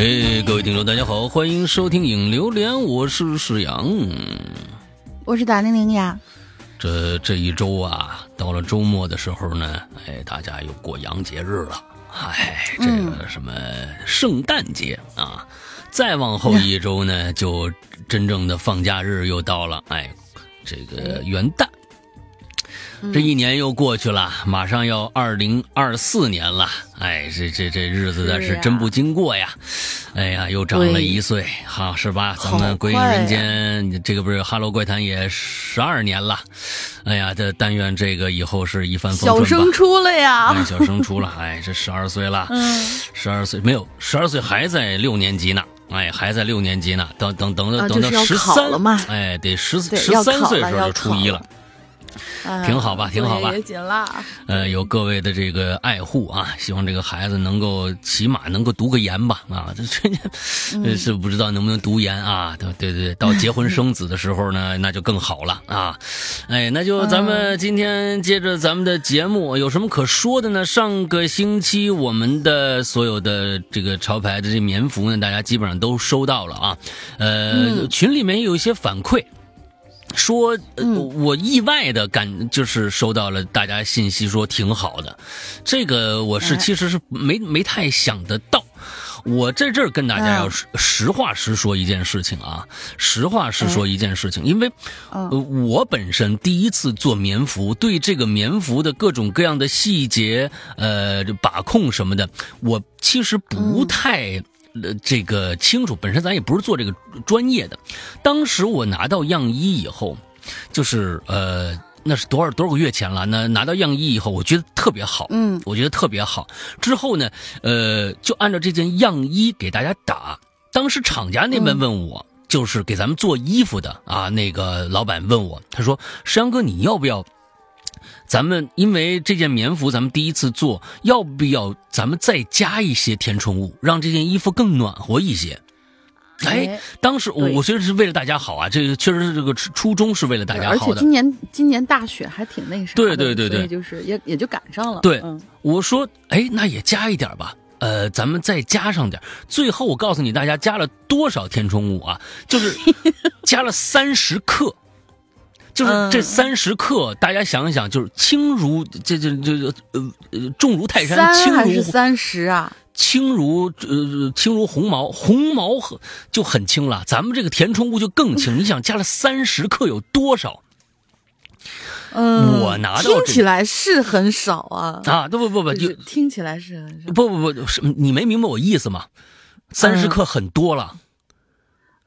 哎，各位听众，大家好，欢迎收听影榴莲，我是史阳，我是大玲玲呀。这这一周啊，到了周末的时候呢，哎，大家又过洋节日了，哎，这个什么圣诞节啊，再往后一周呢，就真正的放假日又到了，哎，这个元旦。这一年又过去了，马上要二零二四年了。哎，这这这日子的是真不经过呀！哎呀，又长了一岁，好，是吧？咱们鬼影人间这个不是《哈喽怪谈》也十二年了。哎呀，这但愿这个以后是一帆风顺吧。小升初了呀！小升初了，哎，这十二岁了，十二岁没有，十二岁还在六年级呢。哎，还在六年级呢。等等等等等到十三了嘛？哎，得十十三岁时候就初一了。挺好吧，挺好吧。紧了。呃，有各位的这个爱护啊，希望这个孩子能够起码能够读个研吧啊，这这是不知道能不能读研啊？对对对，到结婚生子的时候呢，那就更好了啊。哎，那就咱们今天接着咱们的节目，有什么可说的呢？上个星期我们的所有的这个潮牌的这棉服呢，大家基本上都收到了啊。呃，群里面有一些反馈。说，我意外的感就是收到了大家信息，说挺好的。这个我是其实是没没太想得到。我在这儿跟大家要实话实说一件事情啊，实话实说一件事情，因为我本身第一次做棉服，对这个棉服的各种各样的细节，呃，把控什么的，我其实不太。呃，这个清楚，本身咱也不是做这个专业的。当时我拿到样衣以后，就是呃，那是多少多少个月前了。那拿到样衣以后，我觉得特别好，嗯，我觉得特别好。之后呢，呃，就按照这件样衣给大家打。当时厂家那边问我，就是给咱们做衣服的啊，那个老板问我，他说：“石阳哥，你要不要？”咱们因为这件棉服，咱们第一次做，要不要咱们再加一些填充物，让这件衣服更暖和一些？哎，当时我我觉得是为了大家好啊，这个确实是这个初衷是为了大家好的。而且今年今年大雪还挺那啥，对对对对，就是也也就赶上了。对，我说哎，那也加一点吧，呃，咱们再加上点。最后我告诉你大家加了多少填充物啊？就是 加了三十克。就是这三十克，大家想一想，就是轻如这这这呃呃重如泰山，轻还是三十啊？轻如呃轻如鸿毛，鸿毛很就很轻了。咱们这个填充物就更轻。你想加了三十克有多少？嗯，我拿到听起来是很少啊啊！不不不不，就听起来是很少。不不不，是你没明白我意思吗？三十克很多了。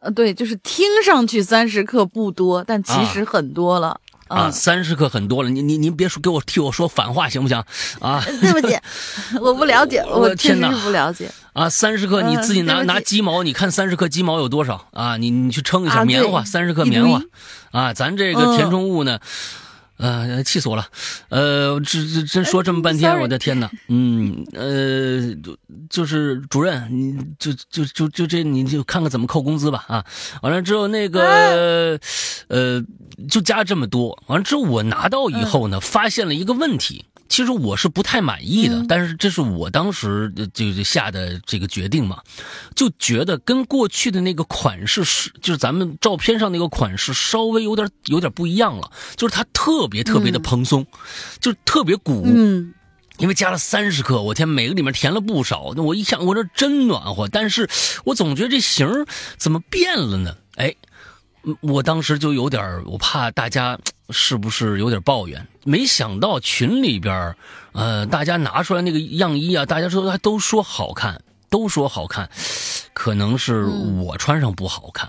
呃，对，就是听上去三十克不多，但其实很多了啊。三十克很多了，您您您别说给我替我说反话行不行？啊，对不起，我不了解，我确实不了解啊。三十克你自己拿拿鸡毛，你看三十克鸡毛有多少啊？你你去称一下棉花，三十克棉花啊，咱这个填充物呢？呃，气死我了，呃，这这真说这么半天，我的天哪，嗯，呃，就就是主任，你就就就就这，你就看看怎么扣工资吧啊！完了之后那个，呃，就加这么多，完了之后我拿到以后呢，发现了一个问题。其实我是不太满意的，但是这是我当时就就下的这个决定嘛，就觉得跟过去的那个款式是，就是咱们照片上那个款式稍微有点有点不一样了，就是它特别特别的蓬松，就特别鼓，嗯，因为加了三十克，我天，每个里面填了不少，那我一想，我这真暖和，但是我总觉得这型怎么变了呢？哎。我当时就有点，我怕大家是不是有点抱怨？没想到群里边，呃，大家拿出来那个样衣啊，大家说都说好看，都说好看，可能是我穿上不好看，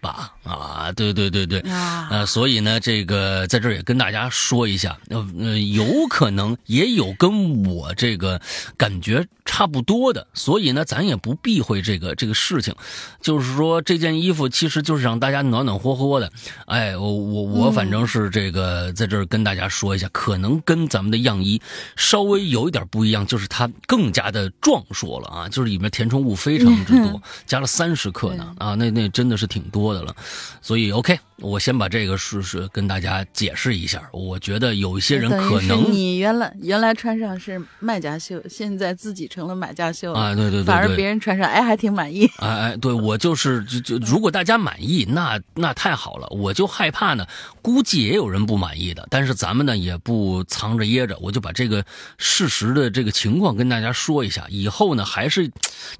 吧？啊，对对对对，啊呃，所以呢，这个在这儿也跟大家说一下，呃呃，有可能也有跟我这个感觉差不多的，所以呢，咱也不避讳这个这个事情，就是说这件衣服其实就是让大家暖暖和和的，哎，我我我反正是这个在这儿跟大家说一下，可能跟咱们的样衣稍微有一点不一样，就是它更加的壮硕了啊，就是里面填充物非常之多，加了三十克呢啊，那那真的是挺多的了。所以 OK，我先把这个是是跟大家解释一下。我觉得有一些人可能你原来原来穿上是卖家秀，现在自己成了买家秀了啊，对对对反而别人穿上，哎，还挺满意。哎哎，对我就是就就，如果大家满意，那那太好了。我就害怕呢，估计也有人不满意的，但是咱们呢也不藏着掖着，我就把这个事实的这个情况跟大家说一下。以后呢，还是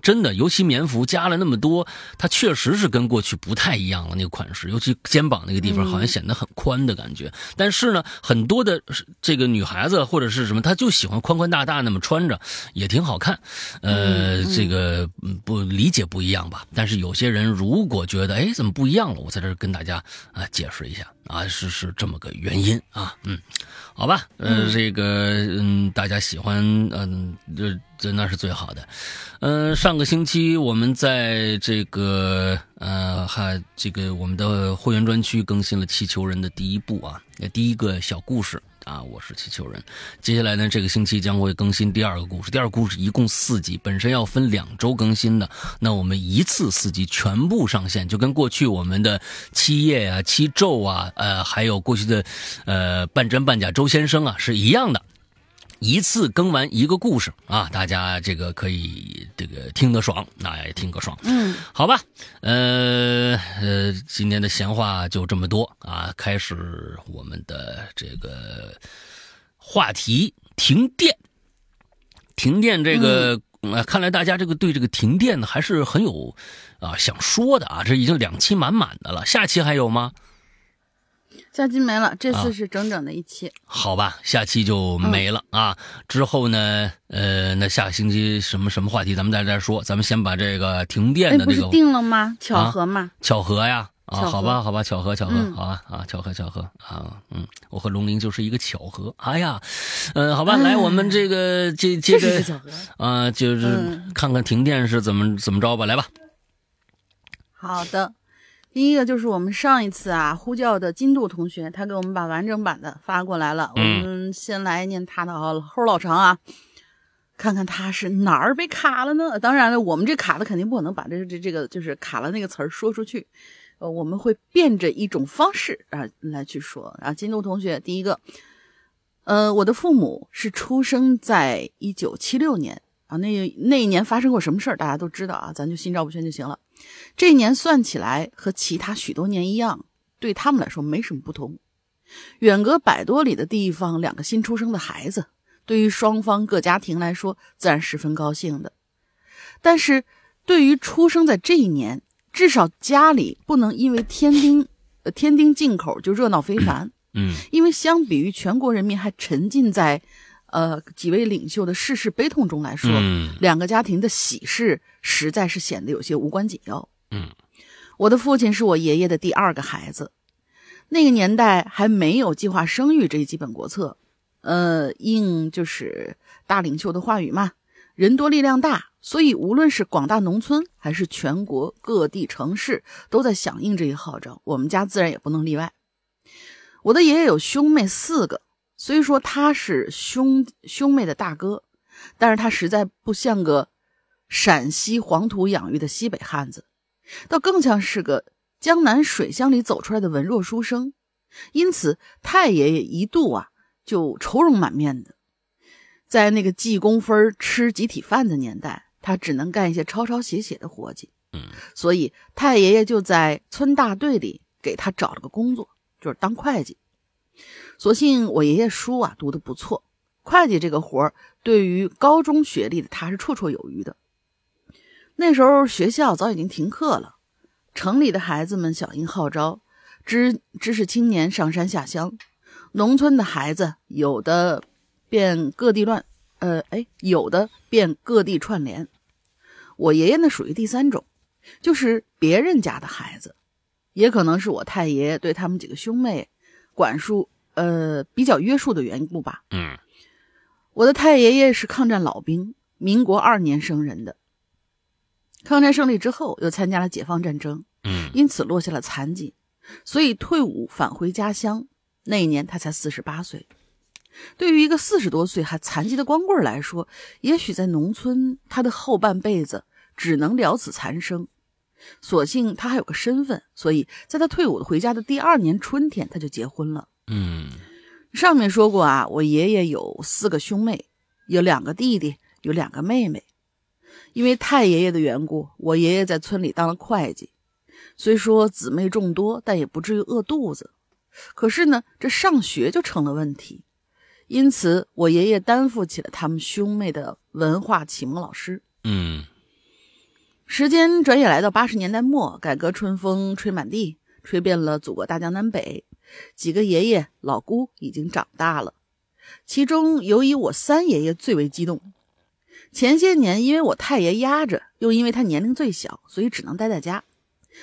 真的，尤其棉服加了那么多，它确实是跟过去不太一样了。那个款式，尤其肩膀那个地方，好像显得很宽的感觉。但是呢，很多的这个女孩子或者是什么，她就喜欢宽宽大大那么穿着，也挺好看。呃，这个嗯不理解不一样吧？但是有些人如果觉得，哎，怎么不一样了？我在这儿跟大家啊解释一下啊，是是这么个原因啊，嗯，好吧，呃，这个嗯，大家喜欢，嗯，这这那是最好的。嗯、上个星期我们在这个呃，还这个我们的会员专区更新了气球人的第一部啊，呃第一个小故事。啊，我是气球人。接下来呢，这个星期将会更新第二个故事。第二个故事一共四集，本身要分两周更新的，那我们一次四集全部上线，就跟过去我们的七夜啊、七咒啊，呃，还有过去的呃半真半假周先生啊是一样的。一次更完一个故事啊，大家这个可以这个听得爽，那也听个爽。嗯，好吧，呃呃，今天的闲话就这么多啊，开始我们的这个话题——停电。停电这个，呃，看来大家这个对这个停电呢还是很有啊想说的啊，这已经两期满满的了，下期还有吗？下期没了，这啊次是整整的一期。好吧，下期就没了、啊。之后呢，呃，那下个星期什么什么话题，咱们再再说。咱们先把这个停电的这个定了吗？巧合嘛。巧合呀，啊，好吧，好吧，巧合，巧合，嗯好吧，啊，巧合，巧合，啊，嗯，我和龙鳞就是一个巧合。哎呀，嗯、好吧，来，我们这个接接着。啊、就是嗯看看停电是怎么怎么着吧，来吧。好的，第一个就是我们上一次啊呼叫的金度同学，他给我们把完整版的发过来了。嗯我们先来念他的啊，齁老长啊，看看他是哪儿被卡了呢？当然了，我们这卡的肯定不可能把这这这个就是卡了那个词儿说出去，呃，我们会变着一种方式啊来去说啊。金度同学，第一个，呃，我的父母是出生在一九七六年啊，那那一年发生过什么事儿，大家都知道啊，咱就心照不宣就行了。这一年算起来和其他许多年一样，对他们来说没什么不同。远隔百多里的地方，两个新出生的孩子，对于双方各家庭来说，自然十分高兴的。但是，对于出生在这一年，至少家里不能因为天丁，呃天丁进口就热闹非凡。嗯因为相比于全国人民还沉浸在，呃几位领袖的世事悲痛中来说，嗯两个家庭的喜事实在是显得有些无关紧要。嗯，我的父亲是我爷爷的第二个孩子，那个年代还没有计划生育这一基本国策。呃，应就是大领袖的话语嘛，人多力量大，所以无论是广大农村还是全国各地城市，都在响应这一号召。我们家自然也不能例外。我的爷爷有兄妹四个，虽说他是兄兄妹的大哥，但是他实在不像个陕西黄土养育的西北汉子，倒更像是个江南水乡里走出来的文弱书生。因此，太爷爷一度啊就愁容满面的。在那个记工分儿吃集体饭的年代，他只能干一些抄抄写写的活计。嗯，所以太爷爷就在村大队里给他找了个工作，就是当会计。所幸我爷爷书啊读得不错，会计这个活儿对于高中学历的他是绰绰有余的。那时候学校早已经停课了，城里的孩子们响应号召，知知识青年上山下乡，农村的孩子有的便各地乱，呃，哎，有的便各地串联。我爷爷呢属于第三种，就是别人家的孩子，也可能是我太爷对他们几个兄妹管束呃比较约束的缘故吧。嗯我的太爷爷是抗战老兵，民国二年生人的。抗战胜利之后，又参加了解放战争，嗯因此落下了残疾，所以退伍返回家乡。那一年他才四十八岁。对于一个四十多岁还残疾的光棍来说，也许在农村，他的后半辈子只能了此残生。所幸他还有个身份，所以在他退伍回家的第二年春天，他就结婚了。嗯上面说过啊，我爷爷有四个兄妹，有两个弟弟，有两个妹妹。因为太爷爷的缘故，我爷爷在村里当了会计。虽说姊妹众多，但也不至于饿肚子。可是呢，这上学就成了问题。因此，我爷爷担负起了他们兄妹的文化启蒙老师。嗯时间转眼来到八十年代末，改革春风吹满地，吹遍了祖国大江南北。几个爷爷老姑已经长大了，其中尤以我三爷爷最为激动。前些年因为我太爷压着，又因为他年龄最小，所以只能待在家。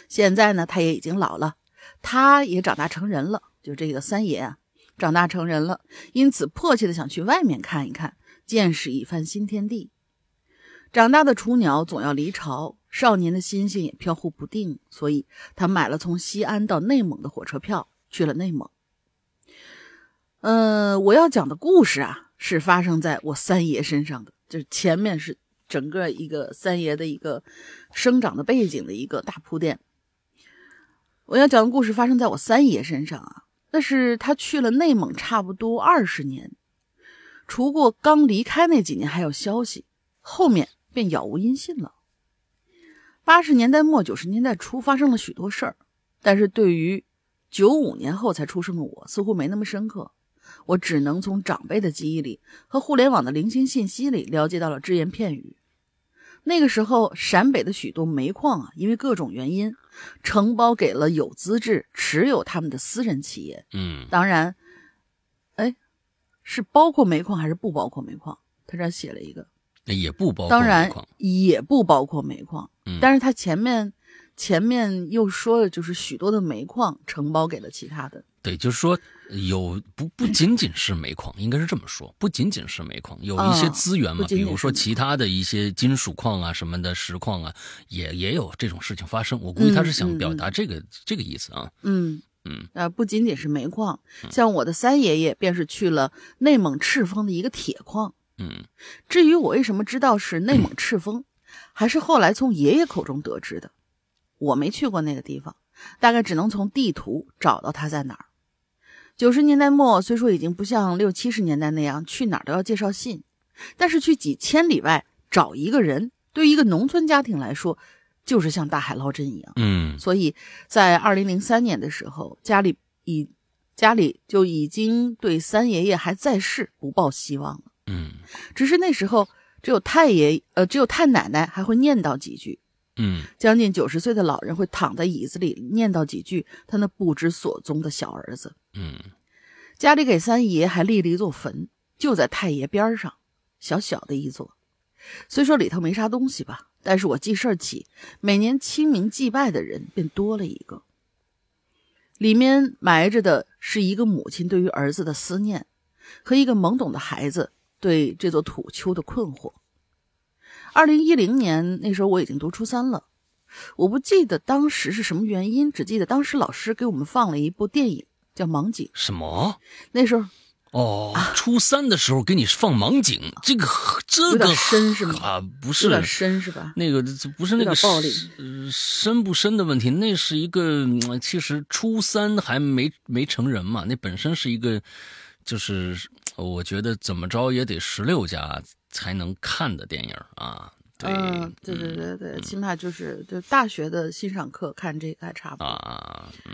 现在呢，他也已经老了，他也长大成人了，就这个三爷啊，长大成人了，因此迫切的想去外面看一看，见识一番新天地。长大的雏鸟总要离巢，少年的心性也飘忽不定，所以他买了从西安到内蒙的火车票，去了内蒙。呃，我要讲的故事啊，是发生在我三爷身上的，就是前面是整个一个三爷的一个生长的背景的一个大铺垫。我要讲的故事发生在我三爷身上啊，那是他去了内蒙差不多二十年，除过刚离开那几年还有消息，后面便杳无音信了。八十年代末九十年代初发生了许多事儿，但是对于九五年后才出生的我，似乎没那么深刻。我只能从长辈的记忆里和互联网的零星信息里了解到了只言片语。那个时候，陕北的许多煤矿啊，因为各种原因，承包给了有资质、持有他们的私人企业。嗯当然，哎，是包括煤矿还是不包括煤矿？他这写了一个，也不包括当然也不包括煤矿。嗯但是他前面前面又说了，就是许多的煤矿承包给了其他的。对，就是说有不不仅仅是煤矿，应该是这么说，不仅仅是煤矿，有一些啊资源嘛，比如说其他的一些金属矿啊什么的，石矿啊，也也有这种事情发生。我估计他是想表达这个、这个意思啊。嗯嗯，呃，不仅仅是煤矿，像我的三爷爷便是去了内蒙赤峰的一个铁矿。嗯至于我为什么知道是内蒙赤峰，还是后来从爷爷口中得知的。我没去过那个地方，大概只能从地图找到它在哪儿。九十年代末，虽说已经不像六七十年代那样去哪儿都要介绍信，但是去几千里外找一个人，对于一个农村家庭来说，就是像大海捞针一样。嗯所以在二零零三年的时候，家里已家里就已经对三爷爷还在世不抱希望了。嗯只是那时候只有太爷呃，只有太奶奶还会念叨几句，嗯将近九十岁的老人会躺在椅子里念叨几句他那不知所踪的小儿子。嗯家里给三爷还立了一座坟，就在太爷边上，小小的一座。虽说里头没啥东西吧，但是我记事儿起，每年清明祭拜的人便多了一个。里面埋着的是一个母亲对于儿子的思念，和一个懵懂的孩子对这座土丘的困惑。二零一零年那时候我已经读初三了，我不记得当时是什么原因，只记得当时老师给我们放了一部电影叫《盲井》，什么？那时候哦，初三的时候给你放盲井，这个这个深是吗？啊，不是。有点是深是吧？那个，不是那个暴力。深呃深不深的问题，那是一个嗯其实初三还没没成人嘛，那本身是一个，就是我觉得怎么着也得十六加才能看的电影啊。对，嗯，对对对对，起码就是就大学的欣赏课看这个还差不多。啊，嗯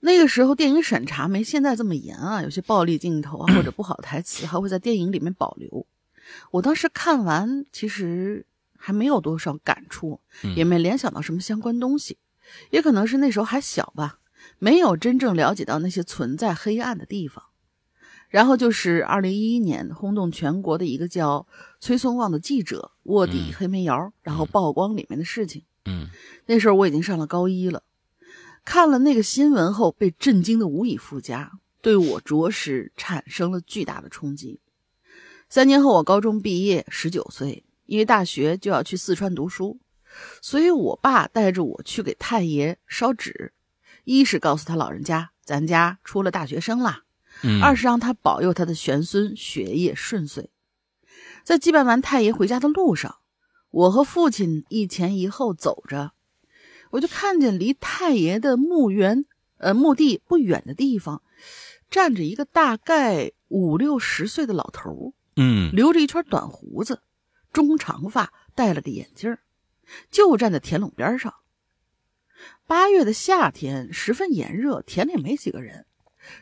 那个时候电影审查没现在这么严啊，有些暴力镜头啊或者不好的台词还会在电影里面保留。我当时看完，其实还没有多少感触，嗯也没联想到什么相关东西，也可能是那时候还小吧，没有真正了解到那些存在黑暗的地方。然后就是二零一一年轰动全国的一个叫崔松旺的记者卧底黑煤窑，然后曝光里面的事情。嗯。那时候我已经上了高一了，看了那个新闻后，被震惊的无以复加，对我着实产生了巨大的冲击。三年后，我高中毕业，十九岁，因为大学就要去四川读书，所以我爸带着我去给太爷烧纸，一是告诉他老人家咱家出了大学生啦，二是让他保佑他的玄孙学业顺遂。在祭拜完太爷回家的路上，我和父亲一前一后走着。我就看见离太爷的墓园，呃，墓地不远的地方，站着一个大概五六十岁的老头嗯，留着一圈短胡子，中长发，戴了个眼镜就站在田垄边上。八月的夏天十分炎热，田里没几个人，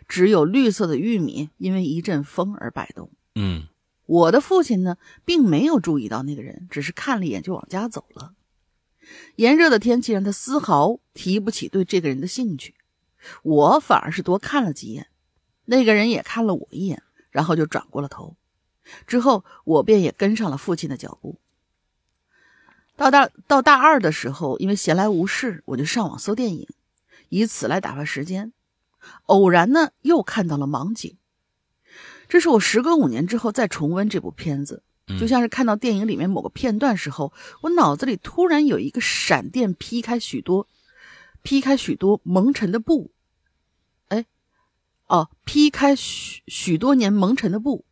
只有绿色的玉米因为一阵风而摆动。嗯，我的父亲呢，并没有注意到那个人，只是看了一眼就往家走了。炎热的天气让他丝毫提不起对这个人的兴趣，我反而是多看了几眼。那个人也看了我一眼，然后就转过了头。之后我便也跟上了父亲的脚步。到大到大二的时候，因为闲来无事，我就上网搜电影，以此来打发时间。偶然呢，又看到了《盲井》，这是我时隔五年之后再重温这部片子。就像是看到电影里面某个片段时候，我脑子里突然有一个闪电劈开许多，劈开许多蒙尘的布，哎，哦，劈开许许多年蒙尘的布，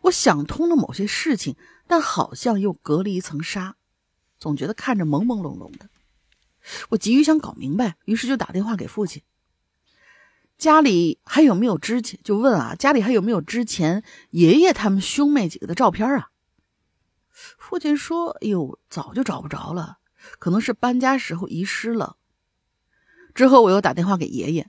我想通了某些事情，但好像又隔了一层纱，总觉得看着朦朦胧胧的。我急于想搞明白，于是就打电话给父亲，家里还有没有之前就问啊，家里还有没有之前爷爷他们兄妹几个的照片啊？父亲说：“哎呦，早就找不着了，可能是搬家时候遗失了。”之后我又打电话给爷爷，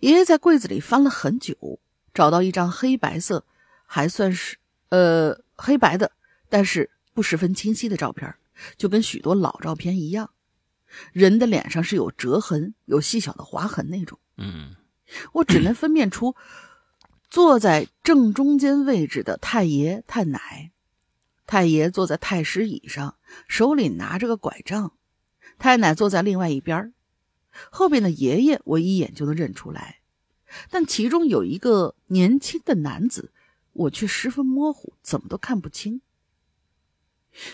爷爷在柜子里翻了很久，找到一张黑白色，还算是呃黑白的，但是不十分清晰的照片，就跟许多老照片一样，人的脸上是有折痕、有细小的划痕那种。嗯，我只能分辨出坐在正中间位置的太爷、太奶。太爷坐在太师椅上，手里拿着个拐杖；太奶坐在另外一边后边的爷爷我一眼就能认出来，但其中有一个年轻的男子，我却十分模糊，怎么都看不清。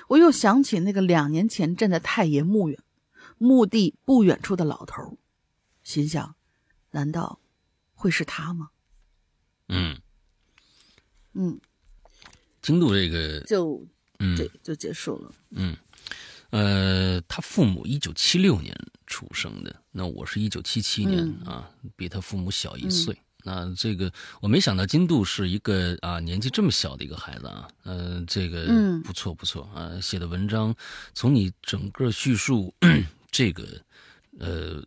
我又想起那个两年前站在太爷墓远墓地不远处的老头，心想：难道会是他吗？嗯嗯。京度这个就，嗯，对，就结束了。嗯，呃，他父母一九七六年出生的，那我是一九七七年啊，比他父母小一岁。那这个我没想到金度是一个啊年纪这么小的一个孩子啊，呃，这个不错不错啊，写的文章从你整个叙述 这个呃。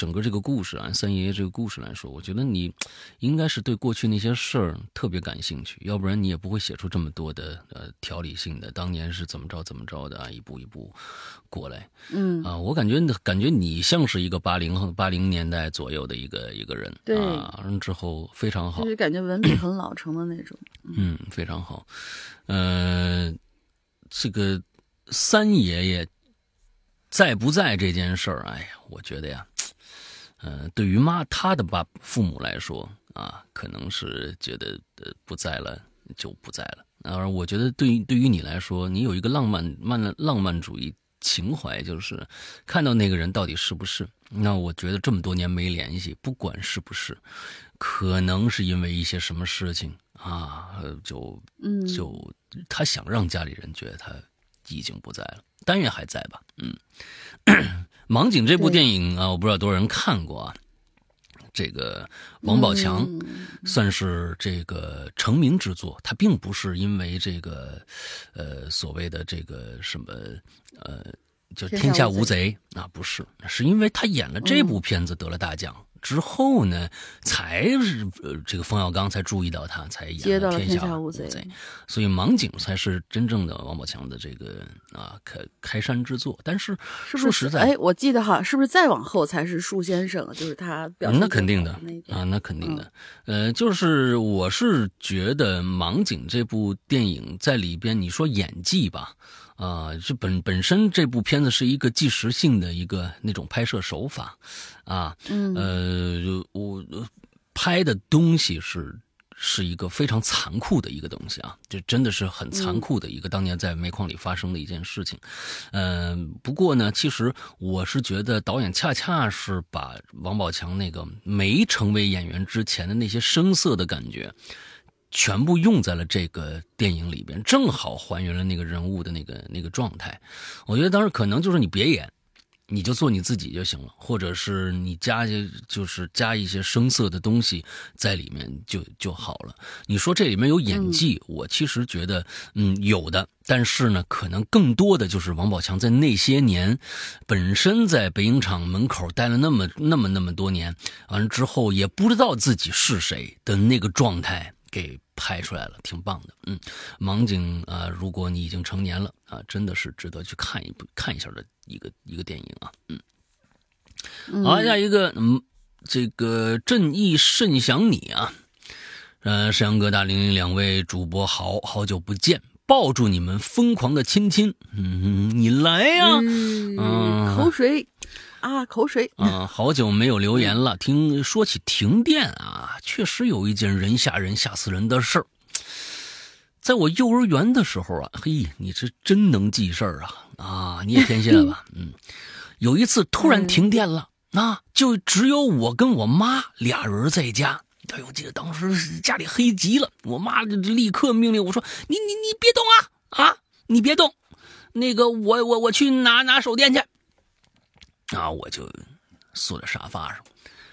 整个这个故事啊，三爷爷这个故事来说，我觉得你应该是对过去那些事儿特别感兴趣，要不然你也不会写出这么多的呃条理性的。当年是怎么着怎么着的啊，一步一步过来。嗯啊，我感觉感觉你像是一个八零后八零年代左右的一个一个人。对啊，之后非常好，就是感觉文笔很老成的那种。嗯，非常好。呃，这个三爷爷在不在这件事儿，哎呀，我觉得呀。嗯，对于妈他的爸父母来说啊，可能是觉得呃不在了就不在了。而我觉得对于对于你来说，你有一个浪漫漫浪漫主义情怀，就是看到那个人到底是不是。那我觉得这么多年没联系，不管是不是，可能是因为一些什么事情啊，就嗯就他想让家里人觉得他已经不在了，但愿还在吧。嗯。盲井这部电影啊，我不知道多少人看过啊。这个王宝强算是这个成名之作，他并不是因为这个呃所谓的这个什么呃就天下无贼。啊，不是，是因为他演了这部片子得了大奖。之后呢，才是呃，这个冯小刚才注意到他，才演了《天下无贼》，所以《盲井》才是真正的王宝强的这个啊开开山之作。但是说实在，哎，我记得哈，是不是再往后才是树先生？就是他表那肯定的啊，那肯定的。呃，就是我是觉得《盲井》这部电影在里边，你说演技吧。啊，这本本身这部片子是一个纪实性的一个那种拍摄手法，啊，嗯呃，我拍的东西是是一个非常残酷的一个东西啊，这真的是很残酷的一个当年在煤矿里发生的一件事情。嗯、不过呢，其实我是觉得导演恰恰是把王宝强那个没成为演员之前的那些生涩的感觉。全部用在了这个电影里边，正好还原了那个人物的那个那个状态。我觉得当时可能就是你别演，你就做你自己就行了，或者是你加些就是加一些声色的东西在里面就就好了。你说这里面有演技，我其实觉得嗯有的，但是呢，可能更多的就是王宝强在那些年本身在北影厂门口待了那么那么那么多年，完了之后也不知道自己是谁的那个状态。给拍出来了，挺棒的。嗯，盲井啊、如果你已经成年了啊，真的是值得去看一部看一下的一个一个电影啊。嗯，好，下一个，嗯，这个正义甚想你啊，呃，沈阳哥大玲玲两位主播好好久不见，抱住你们疯狂的亲亲，嗯，你来呀、嗯，口水啊，口水。啊、好久没有留言了。听说起停电啊，确实有一件人吓人、吓死人的事儿。在我幼儿园的时候啊，嘿，你这真能记事儿啊！啊，你也天蝎吧？嗯，有一次突然停电了，那、就只有我跟我妈俩人在家。哎呦，我记得当时家里黑极了，我妈就立刻命令我说：“你你你别动啊啊，你别动，那个我我我去拿拿手电去。”啊，我就坐在沙发上，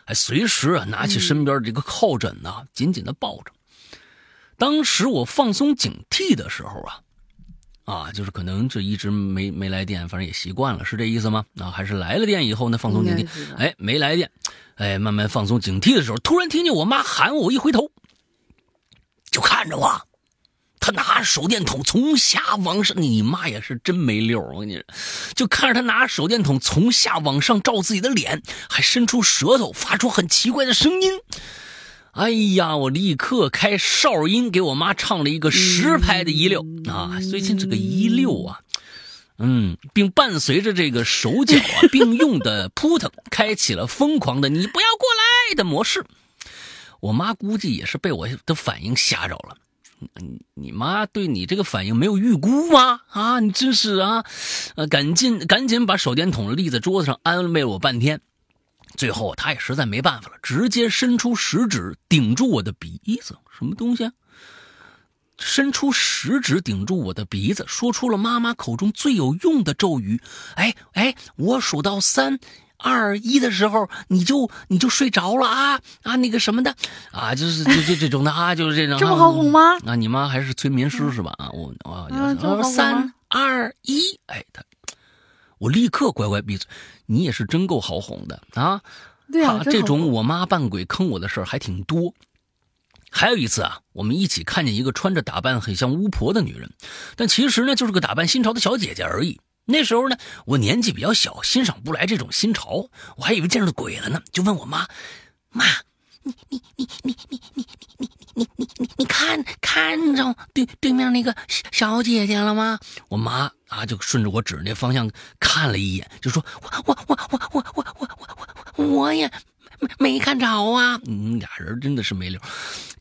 还随时啊拿起身边这个靠枕呐、紧紧的抱着。当时我放松警惕的时候啊，啊，就是可能就一直没没来电，反正也习惯了，是这意思吗？啊，还是来了电以后呢，放松警惕哎，没来电，哎，慢慢放松警惕的时候，突然听见我妈喊我，我一回头，就看着我，她拿着手电筒从下往上，你妈也是真没溜儿我跟你说，就看着他拿着手电筒从下往上照自己的脸，还伸出舌头，发出很奇怪的声音。哎呀！我立刻开哨音给我妈唱了一个实拍的一溜、啊！最近这个一溜啊，嗯，并伴随着这个手脚啊并用的扑腾，开启了疯狂的“你不要过来”的模式。我妈估计也是被我的反应吓着了。你你妈对你这个反应没有预估吗？啊，你真是啊！呃，赶紧赶紧把手电筒立在桌子上，安慰了我半天。最后他也实在没办法了，直接伸出食指顶住我的鼻子，什么东西啊？伸出食指顶住我的鼻子，说出了妈妈口中最有用的咒语：“哎哎，我数到三。”二一的时候，你就你就睡着了啊啊那个什么的啊，就是就就这种的啊，就是这种。这么好哄吗？啊，你妈还是催眠师是吧？啊，我啊，三二一，哎，他，我立刻乖乖闭嘴。你也是真够好哄的啊！对啊，啊这种我妈扮鬼坑我的事儿还挺多。还有一次啊，我们一起看见一个穿着打扮很像巫婆的女人，但其实呢就是个打扮新潮的小姐姐而已。那时候呢，我年纪比较小，欣赏不来这种新潮，我还以为见着鬼了呢，就问我妈：“妈，你你你你你你你你你你你你看看着对对面那个小姐姐了吗？”我妈啊就顺着我指那方向看了一眼，就说：“我我我我我我我我我我也没没看着啊！”嗯，俩人真的是没溜。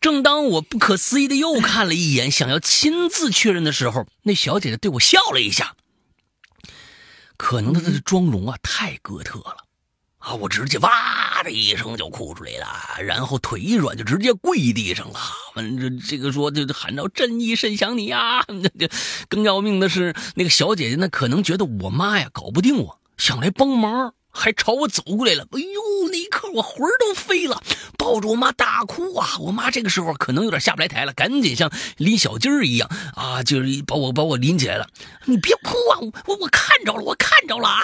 正当我不可思议的又看了一眼，想要亲自确认的时候，那小姐姐对我笑了一下。可能她的妆容啊太哥特了，啊，我直接哇的一声就哭出来了，然后腿一软就直接跪地上了。完这这个说就喊着正义甚想你呀！这更要命的是，那个小姐姐呢，可能觉得我妈呀搞不定我，想来帮忙。还朝我走过来了，哎呦！那一刻我魂儿都飞了，抱着我妈大哭啊！我妈这个时候可能有点下不来台了，赶紧像拎小鸡儿一样啊，就是把我把我拎起来了。你别哭啊，我我看着了，我看着了啊！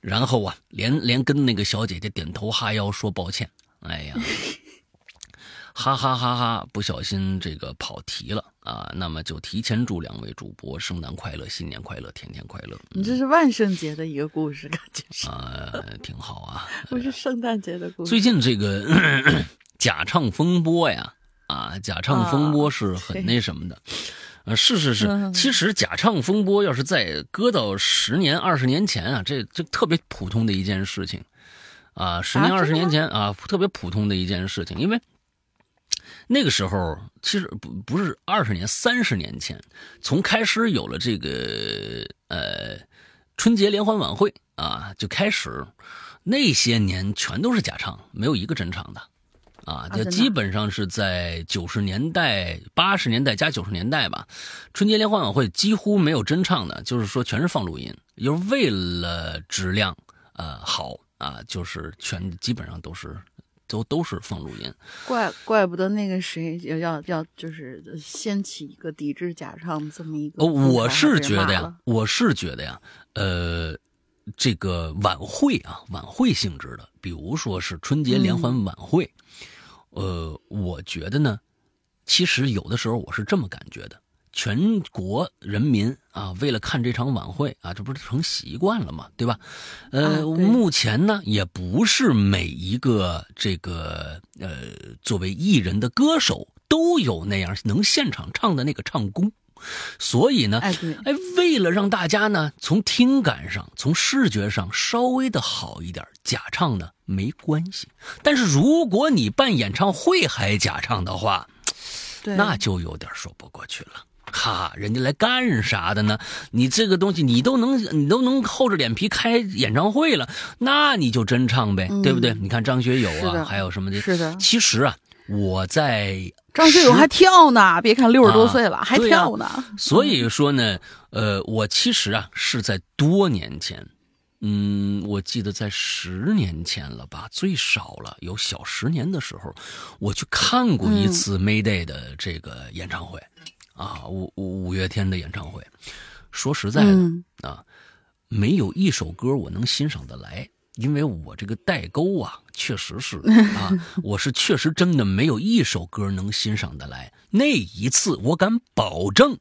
然后啊，连连跟那个小姐姐点头哈腰说抱歉。哎呀，哈哈哈哈！不小心这个跑题了啊，那么就提前祝两位主播圣诞快乐、新年快乐、天天快乐。你这是万圣节的一个故事，感觉是，啊、挺好啊。不是圣诞节的故事。最近这个 假唱风波呀，啊，假唱风波是很那什么的。呃，是是是，其实假唱风波要是再搁到十年、二十年前啊，这这特别普通的一件事情，啊，十年、二十年前啊，特别普通的一件事情，因为那个时候其实不不是二十年、三十年前，从开始有了这个呃春节联欢晚会啊，就开始那些年全都是假唱，没有一个真唱的。啊，就基本上是在九十年代、八十年代加九十年代吧，春节联欢晚会几乎没有真唱的，就是说全是放录音，就是为了质量呃好啊，就是全基本上都是都都是放录音。怪怪不得那个谁要要要就是掀起一个抵制假唱这么一个。哦，我是觉得呀，我是觉得呀，呃，这个晚会啊，晚会性质的，比如说是春节联欢晚会。呃，我觉得呢，其实有的时候我是这么感觉的：全国人民啊，为了看这场晚会啊，这不是成习惯了嘛？对吧？呃，目前呢，也不是每一个这个呃，作为艺人的歌手都有那样能现场唱的那个唱功。所以呢，哎，为了让大家呢从听感上、从视觉上稍微的好一点，假唱呢没关系。但是如果你办演唱会还假唱的话，那就有点说不过去了。哈，人家来干啥的呢？你这个东西你都能，你都能厚着脸皮开演唱会了，那你就真唱呗，对不对？你看张学友啊，还有什么的？是的。其实啊，我在。张学友还跳呢，别看六十多岁了，还跳呢。所以说呢，呃，我其实啊是在多年前，嗯，我记得在十年前了吧，最少了有小十年的时候，我去看过一次 Mayday 的这个演唱会，啊，五五五月天的演唱会。说实在的啊，没有一首歌我能欣赏得来。因为我这个代沟啊，确实是 啊，我是确实真的没有一首歌能欣赏得来。那一次，我敢保证，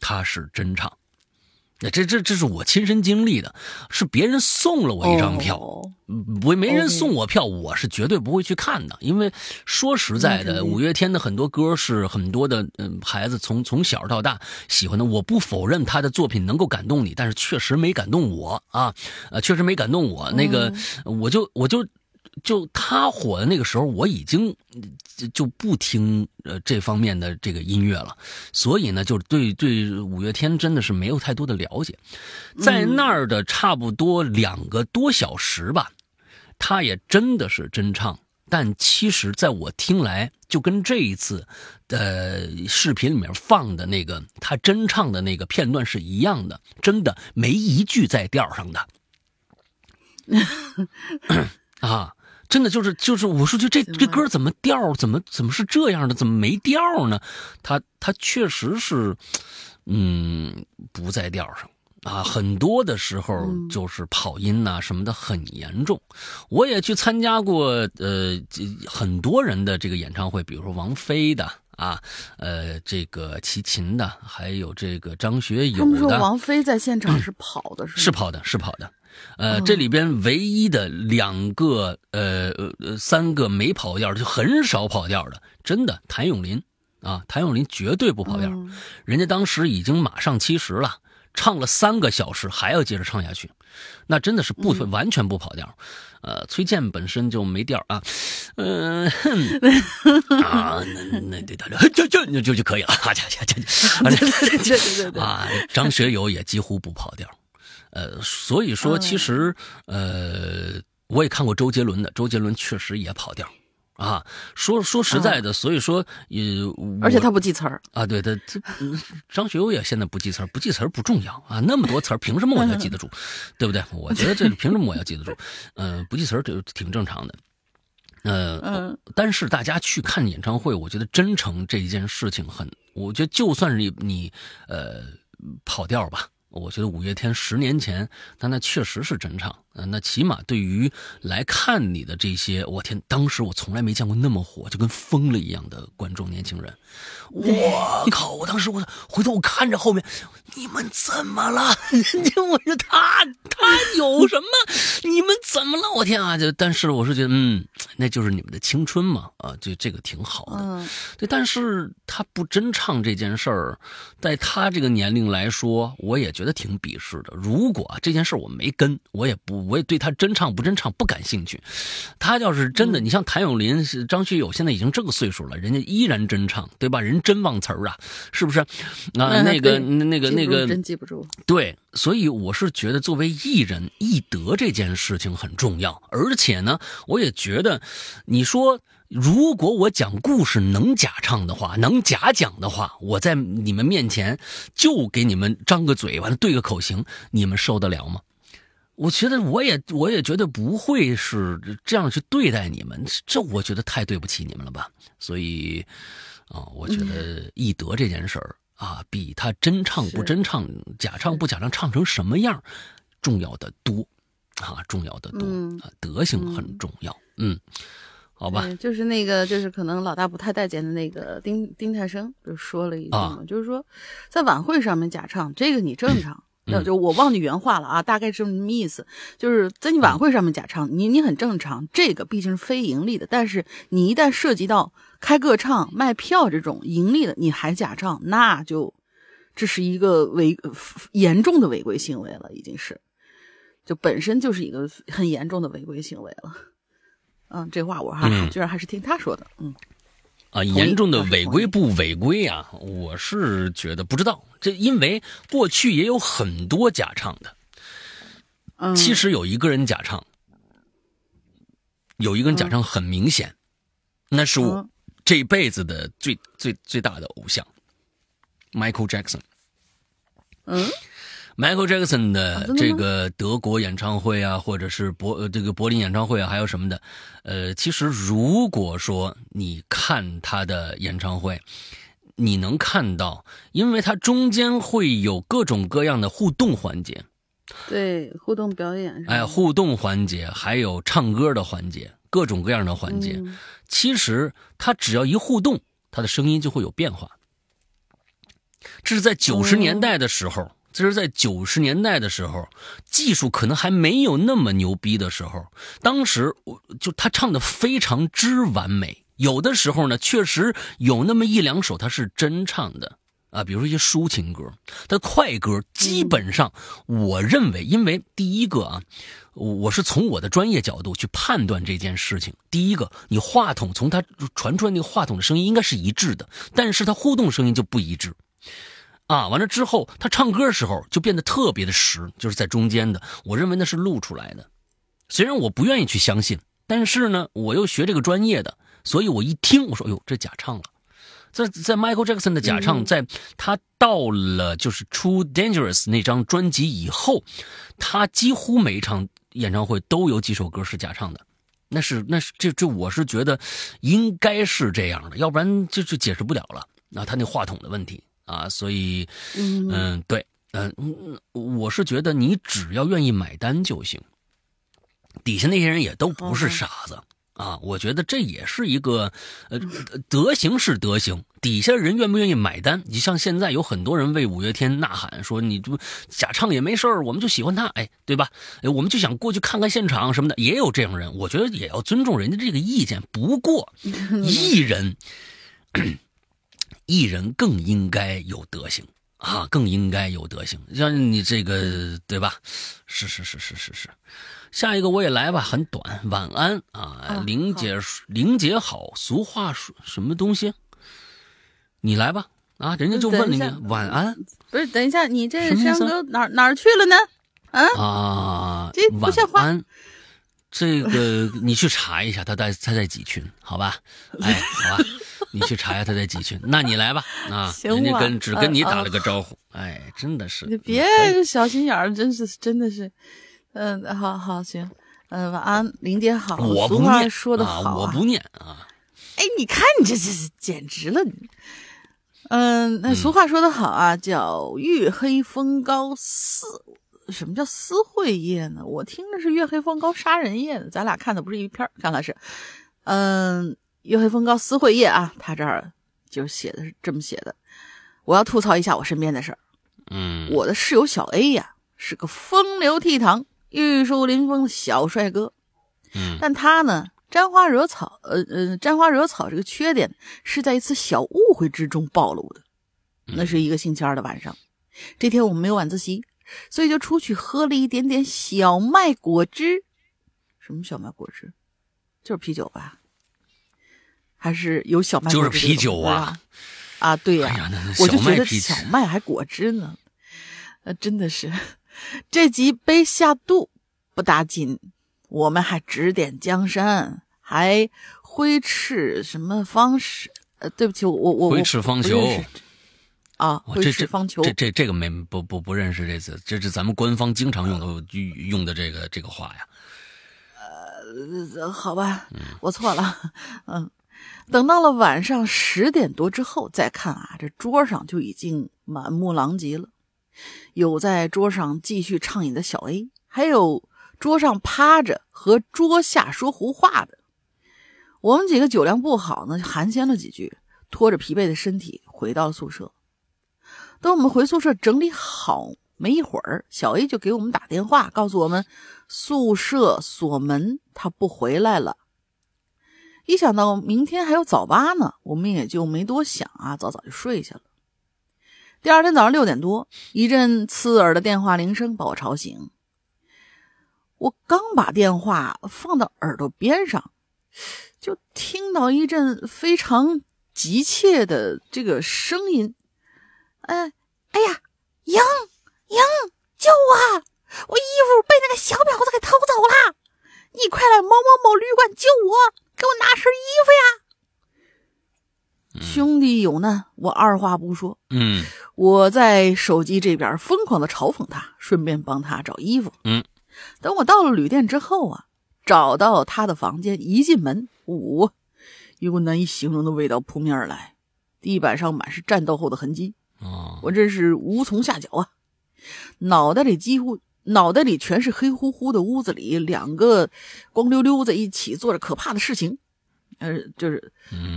他是真唱。那这这这是我亲身经历的，是别人送了我一张票，我没人送我票，我是绝对不会去看的。因为说实在的，五月天的很多歌是很多的嗯孩子从从小到大喜欢的。我不否认他的作品能够感动你，但是确实没感动我啊，呃，确实没感动我。那个，我就我就。就他火的那个时候，我已经就不听呃这方面的这个音乐了，所以呢，就对对五月天真的是没有太多的了解。在那儿的差不多两个多小时吧，他也真的是真唱，但其实在我听来，就跟这一次的视频里面放的那个他真唱的那个片段是一样的，真的没一句在调上的 啊。真的就是就是，我说就这这歌怎么调怎么怎么是这样的？怎么没调呢？他他确实是，嗯，不在调上啊。很多的时候就是跑音呐什么的很严重。我也去参加过呃很多人的这个演唱会，比如说王菲的啊，呃这个齐秦的，还有这个张学友的。王菲在现场是跑的，是是跑的，是跑的。呃，这里边唯一的两个，呃呃，三个没跑调，就很少跑调的，真的，谭咏麟啊，谭咏麟绝对不跑调，人家当时已经马上七十了，唱了三个小时，还要接着唱下去，那真的是不完全不跑调。呃，崔健本身就没调啊，嗯，啊，那那对大家就就就就可以了，啊，家家家，对对对对啊，张学友也几乎不跑调。呃，所以说，其实，呃，我也看过周杰伦的，周杰伦确实也跑调，啊，说说实在的，所以说，呃，而且他不记词儿啊，对他，这张学友也现在不记词儿，不记词儿不重要啊，那么多词儿，凭什么我要记得住，对不对？我觉得这凭什么我要记得住？嗯，不记词儿就挺正常的，呃，但是大家去看演唱会，我觉得真诚这一件事情很，我觉得就算是你你呃跑调吧。我觉得五月天十年前，但那确实是真唱。那起码对于来看你的这些，我天，当时我从来没见过那么火，就跟疯了一样的观众年轻人。我靠！我当时我回头我看着后面，你们怎么了？我说他他有什么？你们怎么了？我天啊！就但是我是觉得，嗯，那就是你们的青春嘛，啊，就这个挺好的。嗯对，但是他不真唱这件事儿，在他这个年龄来说，我也觉得挺鄙视的。如果这件事我没跟，我也不，我也对他真唱不真唱不感兴趣。他要是真的，你像谭咏麟、是张学友，现在已经这个岁数了，人家依然真唱，对吧？人真忘词儿啊，是不是？啊，嗯那个、那个、那个，真记不住。对，所以我是觉得作为艺人，艺德这件事情很重要，而且呢，我也觉得，你说如果我讲故事能假唱的话，能假讲的话，我在你们面前就给你们张个嘴，完了对个口型，你们受得了吗？我觉得我也我也觉得不会是这样去对待你们，这我觉得太对不起你们了吧。所以啊，我觉得艺德这件事儿啊，比他真唱不真唱、假唱不假唱、唱成什么样重要的多啊，重要的多嗯啊，德行很重要。嗯，好吧，就是那个，就是可能老大不太待见的那个丁丁太生就说了一句嘛，啊就是说在晚会上面假唱，这个你正常。嗯。那就我忘记原话了啊，大概是这么意思，就是在你晚会上面假唱，你你很正常，这个毕竟是非盈利的，但是你一旦涉及到开个唱、卖票这种盈利的，你还假唱，那就这是一个违呃严重的违规行为了，已经是，就本身就是一个很严重的违规行为了。嗯，这话我还、嗯。居然还是听他说的，嗯。啊，严重的违规不违规啊？我是觉得不知道，这因为过去也有很多假唱的。嗯，其实有一个人假唱，有一个人假唱很明显，那是我嗯这辈子的最最最大的偶像，Michael Jackson。嗯 Michael Jackson 的这个德国演唱会啊，或者是柏呃这个柏林演唱会啊，还有什么的，呃，其实如果说你看他的演唱会，你能看到，因为它中间会有各种各样的互动环节，对，互动表演哎，互动环节，还有唱歌的环节，各种各样的环节。嗯。其实他只要一互动，他的声音就会有变化。这是在九十年代的时候，这是在九十年代的时候，技术可能还没有那么牛逼的时候，当时我就他唱的非常之完美。有的时候呢，确实有那么一两首他是真唱的啊，比如说一些抒情歌，他快歌基本上，我认为，因为第一个啊，我我是从我的专业角度去判断这件事情。第一个，你话筒从他传出来那个话筒的声音应该是一致的，但是他互动声音就不一致。啊，完了之后，他唱歌的时候就变得特别的实，就是在中间的。我认为那是录出来的，虽然我不愿意去相信，但是呢，我又学这个专业的，所以我一听，我说，哎呦，这假唱了。在在 Michael Jackson 的假唱，嗯在他到了就是出 Dangerous 那张专辑以后，他几乎每一场演唱会都有几首歌是假唱的。那是那是这这我是觉得应该是这样的，要不然就就解释不了了。啊，他那话筒的问题啊，所以嗯嗯，对，嗯嗯，我是觉得你只要愿意买单就行。底下那些人也都不是傻子啊，我觉得这也是一个呃德行是德行，底下人愿不愿意买单？你像现在有很多人为五月天呐喊，说你这假唱也没事儿，我们就喜欢他，哎，对吧？哎，我们就想过去看看现场什么的，也有这样人，我觉得也要尊重人家这个意见。不过 艺人。艺人更应该有德行啊，更应该有德行。像你这个，对吧？是是是是是是。下一个我也来吧，很短。晚安啊，啊玲姐，玲姐好。俗话说什么东西？你来吧啊，人家就问了你晚安不是，等一下，你这山哥哪儿哪儿去了呢？啊，这不像话晚安。这个你去查一下，他在他在几群，好吧？哎，好吧，你去查一下他在几群。那你来吧，啊，行人家跟只跟你啊打了个招呼，哎，真的是。你别小心眼儿，真是真的是，嗯，好好行，嗯，晚安，林姐好。我不念说的好啊，我不念啊。哎，你看你这这这简直了你！嗯，那俗话说得好啊，叫月黑风高私。什么叫私会夜呢？我听着是月黑风高杀人夜呢，咱俩看的不是一片儿，看来是，嗯，月黑风高思会夜啊，他这儿就是写的是这么写的。我要吐槽一下我身边的事儿，嗯，我的室友小 A 呀，是个风流倜傥、玉树临风的小帅哥，嗯但他呢沾花惹草，呃呃，沾花惹草这个缺点是在一次小误会之中暴露的。那是一个星期二的晚上，这天我们没有晚自习，所以就出去喝了一点点小麦果汁。什么小麦果汁？就是啤酒吧？还是有小麦？就是啤酒啊！啊，对呀，我就觉得小麦还果汁呢。呃，真的是，这几杯下肚不打紧。我们还指点江山，还挥斥什么方式？呃，对不起，我我我挥斥方遒啊，挥斥方遒。这这这个没不不不认识这字，这是咱们官方经常用的用的这个这个话呀。呃，好吧，我错了。嗯，等到了晚上十点多之后再看啊，这桌上就已经满目狼藉了，有在桌上继续畅饮的小 A，还有。桌上趴着和桌下说胡话的，我们几个酒量不好呢，寒暄了几句，拖着疲惫的身体回到了宿舍。等我们回宿舍整理好没一会儿，小 A 就给我们打电话，告诉我们宿舍锁门，他不回来了。一想到明天还有早八呢，我们也就没多想啊，早早就睡下了。第二天早上六点多，一阵刺耳的电话铃声把我吵醒。我刚把电话放到耳朵边上，就听到一阵非常急切的这个声音：“哎，哎呀，莹莹，救我！我衣服被那个小婊子给偷走了！你快来某某某旅馆救我，给我拿身衣服呀！”兄弟有难，我二话不说，嗯，我在手机这边疯狂的嘲讽他，顺便帮他找衣服，嗯。等我到了旅店之后啊，找到他的房间，一进门，呜，一股难以形容的味道扑面而来，地板上满是战斗后的痕迹，我真是无从下脚啊！脑袋里几乎脑袋里全是黑乎乎的屋子里，两个光溜溜在一起做着可怕的事情，呃，就是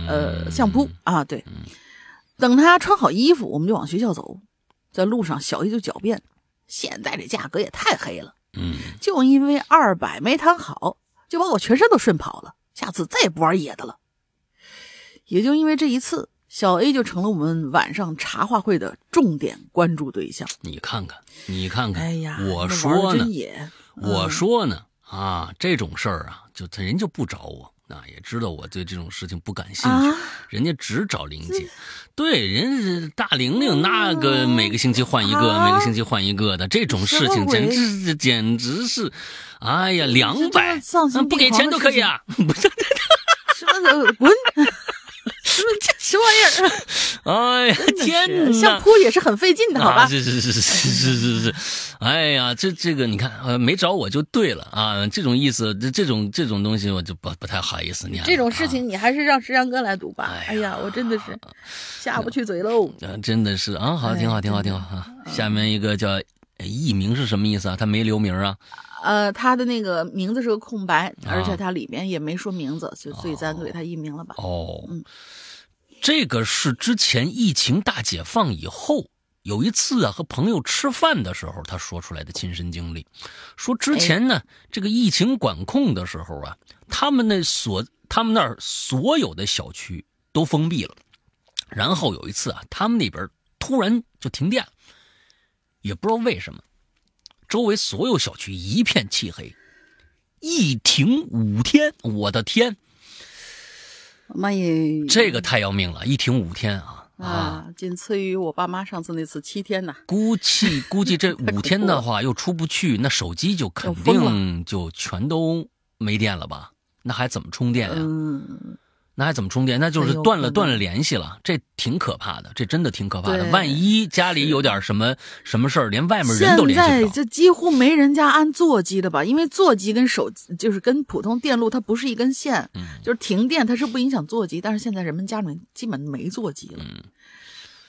呃相扑啊，对。等他穿好衣服，我们就往学校走，在路上小姨就狡辩：现在这价格也太黑了。嗯，就因为二百没谈好，就把我全身都顺跑了。下次再也不玩野的了。也就因为这一次，小 A 就成了我们晚上茶话会的重点关注对象。你看看，你看看，哎呀，我说呢，我我说呢，啊，这种事儿啊，就他人就不找我。啊，也知道我对这种事情不感兴趣，人家只找玲姐。对，人大玲玲那个每个星期换一个，每个星期换一个的这种事情，简直简直是，哎呀，两百，不给钱都可以啊！不是，什么滚？什么什么玩意儿？哎呀，天哪！相扑也是很费劲的，好吧？是是是是是是是，哎呀，这这个你看，呃，没找我就对了啊！这种意思，这这种这种东西，我就不不太好意思念。这种事情，你还是让石阳哥来读吧。哎呀，我真的是下不去嘴喽。真的是啊，好，挺好，挺好，挺好啊。下面一个叫艺名是什么意思啊？他没留名啊。呃，他的那个名字是个空白，而且他里边也没说名字，所以咱就给他艺名了吧。哦，嗯，这个是之前疫情大解放以后有一次啊，和朋友吃饭的时候他说出来的亲身经历。说之前呢，这个疫情管控的时候啊，他们那所他们那儿所有的小区都封闭了，然后有一次啊，他们那边突然就停电了，也不知道为什么。周围所有小区一片漆黑，一停五天，我的天！妈耶，这个太要命了，一停五天啊啊！仅次于我爸妈上次那次七天呢。估计 估计这五天的话又出不去，那手机就肯定就全都没电了吧？那还怎么充电呀？嗯。那还怎么充电？那就是断了断了联系了，这挺可怕的，这真的挺可怕的。万一家里有点什么什么事儿，连外面人都联系不了。这几乎没人家安座机的吧？因为座机跟手机就是跟普通电路它不是一根线，就是停电它是不影响座机。但是现在人们家里面基本没座机了，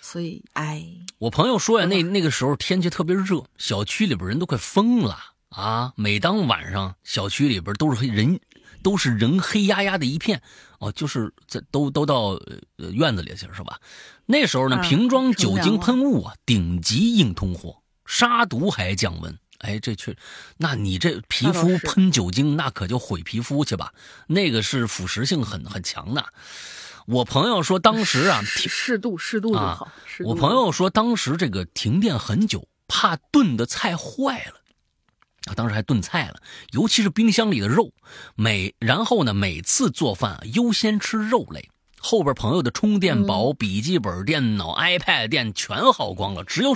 所以哎。我朋友说呀，那那个时候天气特别热，小区里边人都快疯了啊！每当晚上，小区里边都是黑人。都是人黑压压的一片，哦，就是在都都到院子里去是吧？那时候呢，瓶装酒精喷雾啊，顶级硬通货，杀毒还降温。哎，这确，那你这皮肤喷酒精，那可就毁皮肤去吧？那个是腐蚀性很很强的。我朋友说，当时啊，适适度适度就啊好。我朋友说，当时这个停电很久，怕炖的菜坏了，啊，当时还炖菜了，尤其是冰箱里的肉。每然后呢，每次做饭啊优先吃肉类。后边朋友的充电宝、笔记本电脑、iPad 电全耗光了，只有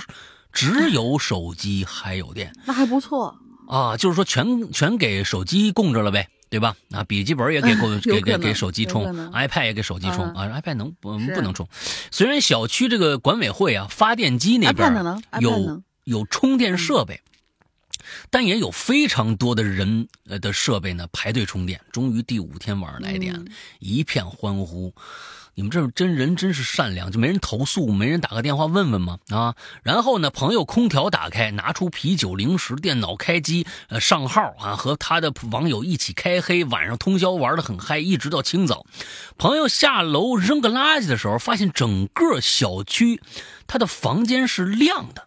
只有手机还有电那还不错。啊，就是说全全给手机供着了呗。对吧？啊，笔记本也给供 有给给给手机充，iPad 也给手机充嗯啊，iPad 能不能充？虽然小区这个管委会啊，发电机那边有有充电设备，但也有非常多的人呃的设备呢排队充电。终于第五天晚上来电一片欢呼。你们这真人真是善良，就没人投诉，没人打个电话问问吗？啊，然后呢，朋友空调打开，拿出啤酒、零食，电脑开机，呃，上号啊，和他的网友一起开黑，晚上通宵玩的很嗨，一直到清早。朋友下楼扔个垃圾的时候，发现整个小区他的房间是亮的。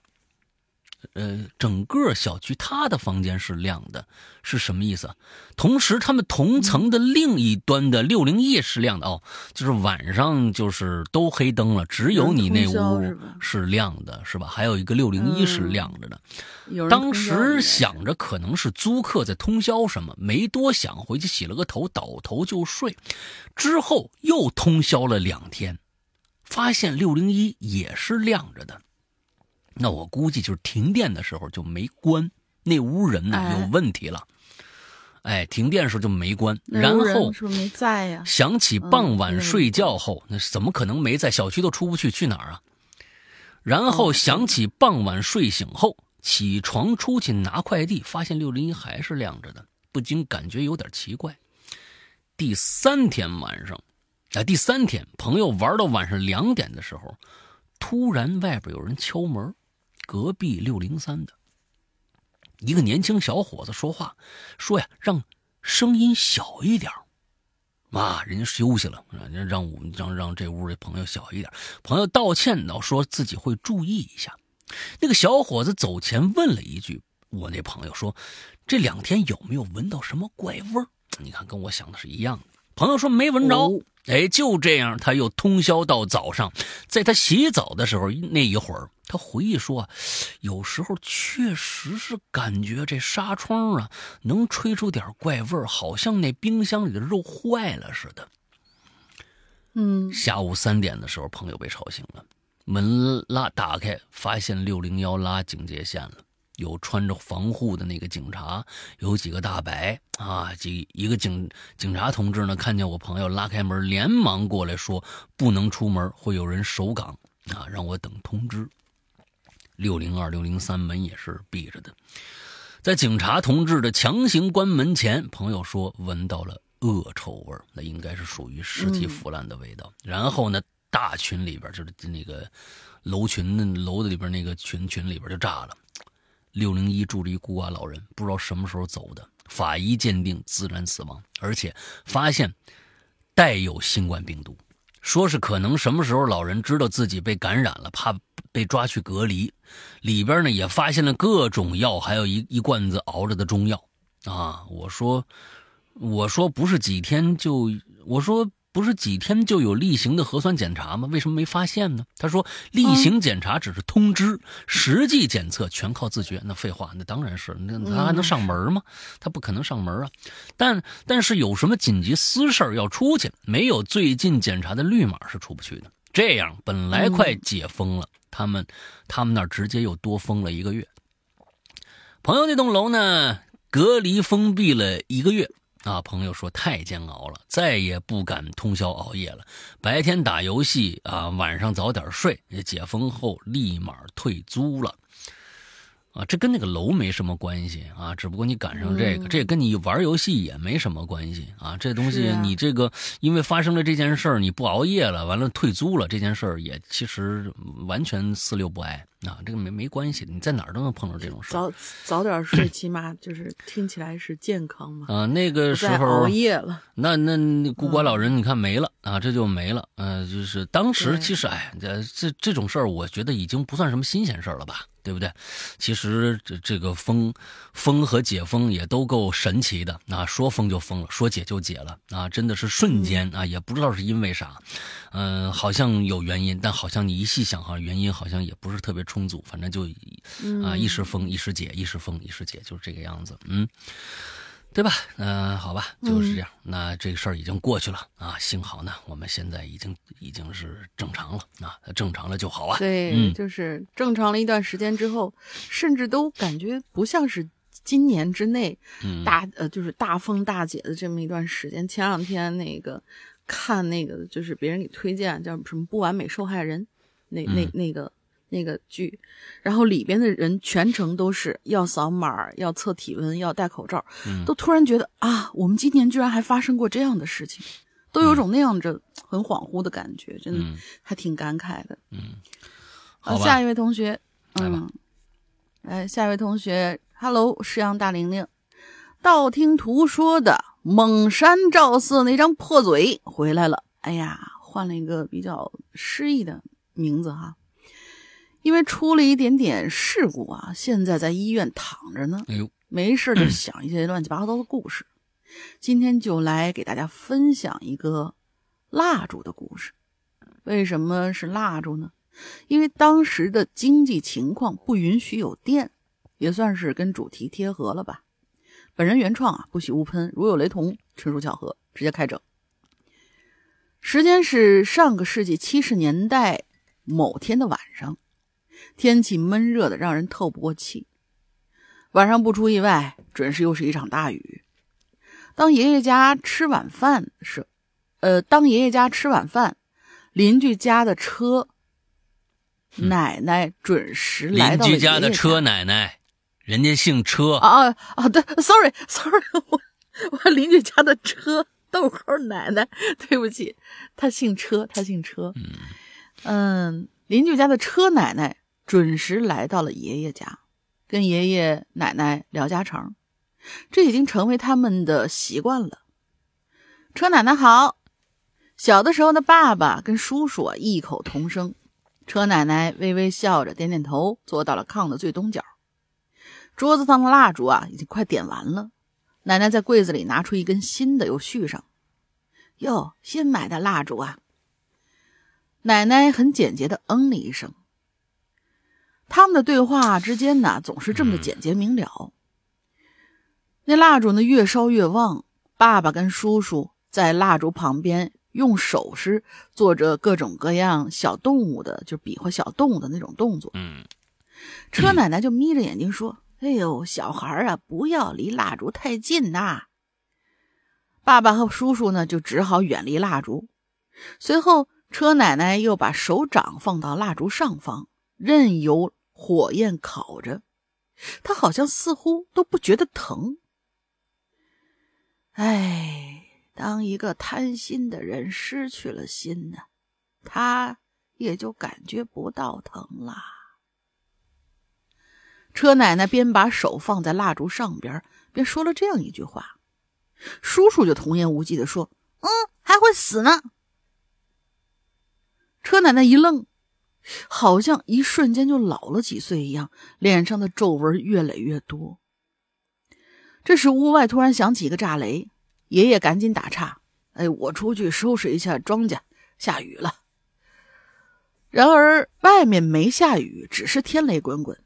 呃，整个小区他的房间是亮的，是什么意思啊？同时，他们同层的另一端的六零一是亮的哦，就是晚上就是都黑灯了，只有你那屋是亮的，是吧？还有一个六零一是亮着的。当时想着可能是租客在通宵什么，没多想，回去洗了个头，倒头就睡。之后又通宵了两天，发现六零一也是亮着的。那我估计就是停电的时候就没关，那屋人呢哎有问题了。哎，停电的时候就没关，然后是不是没在呀？想起傍晚睡觉后，那怎么可能没在？小区都出不去，去哪儿啊？然后哦想起傍晚睡醒后，起床出去拿快递，发现六零一还是亮着的，不禁感觉有点奇怪。第三天晚上，啊，第三天朋友玩到晚上两点的时候，突然外边有人敲门，隔壁六零三的一个年轻小伙子说话，说呀让声音小一点妈，人家休息了，人家让我们让让这屋的朋友小一点。朋友道歉呢，说自己会注意一下。那个小伙子走前问了一句：“我那朋友说，这两天有没有闻到什么怪味儿？”你看，跟我想的是一样的。朋友说没闻着。哦哎，就这样，他又通宵到早上。在他洗澡的时候，那一会儿，他回忆说，有时候确实是感觉这纱窗啊能吹出点怪味儿，好像那冰箱里的肉坏了似的。嗯，下午三点的时候，朋友被吵醒了，门拉打开，发现六零幺拉警戒线了，有穿着防护的那个警察，有几个大白啊，几一个警警察同志呢，看见我朋友拉开门，连忙过来说不能出门，会有人守岗啊，让我等通知。六零二、六零三门也是闭着的，在警察同志的强行关门前，朋友说闻到了恶臭味儿，那应该是属于尸体腐烂的味道。然后呢，大群里边就是那个楼群的楼的里边那个群群里边就炸了。六零一住着一孤寡老人，不知道什么时候走的，法医鉴定自然死亡，而且发现带有新冠病毒，说是可能什么时候老人知道自己被感染了，怕被抓去隔离。里边呢也发现了各种药，还有一一罐子熬着的中药啊。我说，我说不是几天就，我说不是几天就有例行的核酸检查吗？为什么没发现呢？他说例行检查只是通知，实际检测全靠自觉。那废话，那当然是，那他还能上门吗？他不可能上门啊。但但是有什么紧急私事儿要出去，没有最近检查的绿码是出不去的。这样本来快解封了，他们他们那儿直接又多封了一个月。朋友那栋楼呢，隔离封闭了一个月啊。朋友说太煎熬了，再也不敢通宵熬夜了。白天打游戏啊，晚上早点睡。解封后立马退租了。啊，这跟那个楼没什么关系啊，只不过你赶上这个，嗯这跟你玩游戏也没什么关系啊。这东西你这个因为发生了这件事儿，你不熬夜了，完了退租了，这件事儿也其实完全四六不挨啊，这个没没关系，你在哪儿都能碰到这种事儿。早早点睡，起码就是听起来是健康嘛。啊，那个时候熬夜了。那那那孤寡老人，你看没了、啊，这就没了。呃，就是当时其实，哎，这这这种事儿，我觉得已经不算什么新鲜事儿了吧，对不对？其实这这个封封和解封也都够神奇的啊，说封就封了，说解就解了啊，真的是瞬间啊，也不知道是因为啥，嗯、好像有原因，但好像你一细想，哈原因好像也不是特别充足，反正就啊一时封一时解，一时封一时解，就是这个样子，嗯。对吧？嗯、好吧，就是这样。那这个事儿已经过去了啊，幸好呢，我们现在已经已经是正常了啊，正常了就好啊。对，嗯就是正常了一段时间之后，甚至都感觉不像是今年之内嗯大、呃，就是大风大解的这么一段时间。前两天那个看那个就是别人给推荐叫什么《不完美受害人》，那那嗯那个那个剧，然后里边的人全程都是要扫码、要测体温、要戴口罩，嗯都突然觉得啊，我们今年居然还发生过这样的事情，都有种那样着很恍惚的感觉，真的嗯还挺感慨的。嗯好吧下一位同学，嗯，来下一位同学，Hello，石阳大玲玲，道听途说的蒙山赵四那张破嘴回来了。哎呀，换了一个比较诗意的名字哈，因为出了一点点事故啊，现在在医院躺着呢，哎呦，没事就想一些乱七八糟的故事。今天就来给大家分享一个蜡烛的故事。为什么是蜡烛呢？因为当时的经济情况不允许有电，也算是跟主题贴合了吧。本人原创啊，不喜勿喷，如有雷同，纯属巧合，直接开整。时间是上个世纪七十年代某天的晚上，天气闷热的让人透不过气。晚上不出意外，准是又是一场大雨。当爷爷家吃晚饭时，呃，当爷爷家吃晚饭，邻居家的车，奶奶准时来邻到了居家的车奶奶，人家姓车，啊啊啊！对，sorry sorry，我我邻居家的车，逗号奶奶，对不起，他姓车，他姓车。嗯邻居家的车奶奶准时来到了爷爷家，跟爷爷奶奶聊家常，这已经成为他们的习惯了。车奶奶好，小的时候的爸爸跟叔叔异口同声。车奶奶微微笑着，点点头，坐到了炕的最东角。桌子上的蜡烛啊，已经快点完了。奶奶在柜子里拿出一根新的，又续上。哟，新买的蜡烛啊！奶奶很简洁的嗯了一声。他们的对话之间呢，总是这么的简洁明了。那蜡烛呢，越烧越旺。爸爸跟叔叔在蜡烛旁边用手势做着各种各样小动物的，就比划小动物的那种动作。嗯，车奶奶就眯着眼睛说：“哎呦，小孩啊，不要离蜡烛太近呐。”爸爸和叔叔呢，就只好远离蜡烛。随后，车奶奶又把手掌放到蜡烛上方，任由火焰烤着。他好像似乎都不觉得疼。哎，当一个贪心的人失去了心呢，他也就感觉不到疼啦。车奶奶边把手放在蜡烛上边，边说了这样一句话。叔叔就童言无忌的说：“嗯，还会死呢。”车奶奶一愣，好像一瞬间就老了几岁一样，脸上的皱纹越来越多。这时，屋外突然响起一个炸雷，爷爷赶紧打岔：“哎，我出去收拾一下庄稼，下雨了。”然而，外面没下雨，只是天雷滚滚。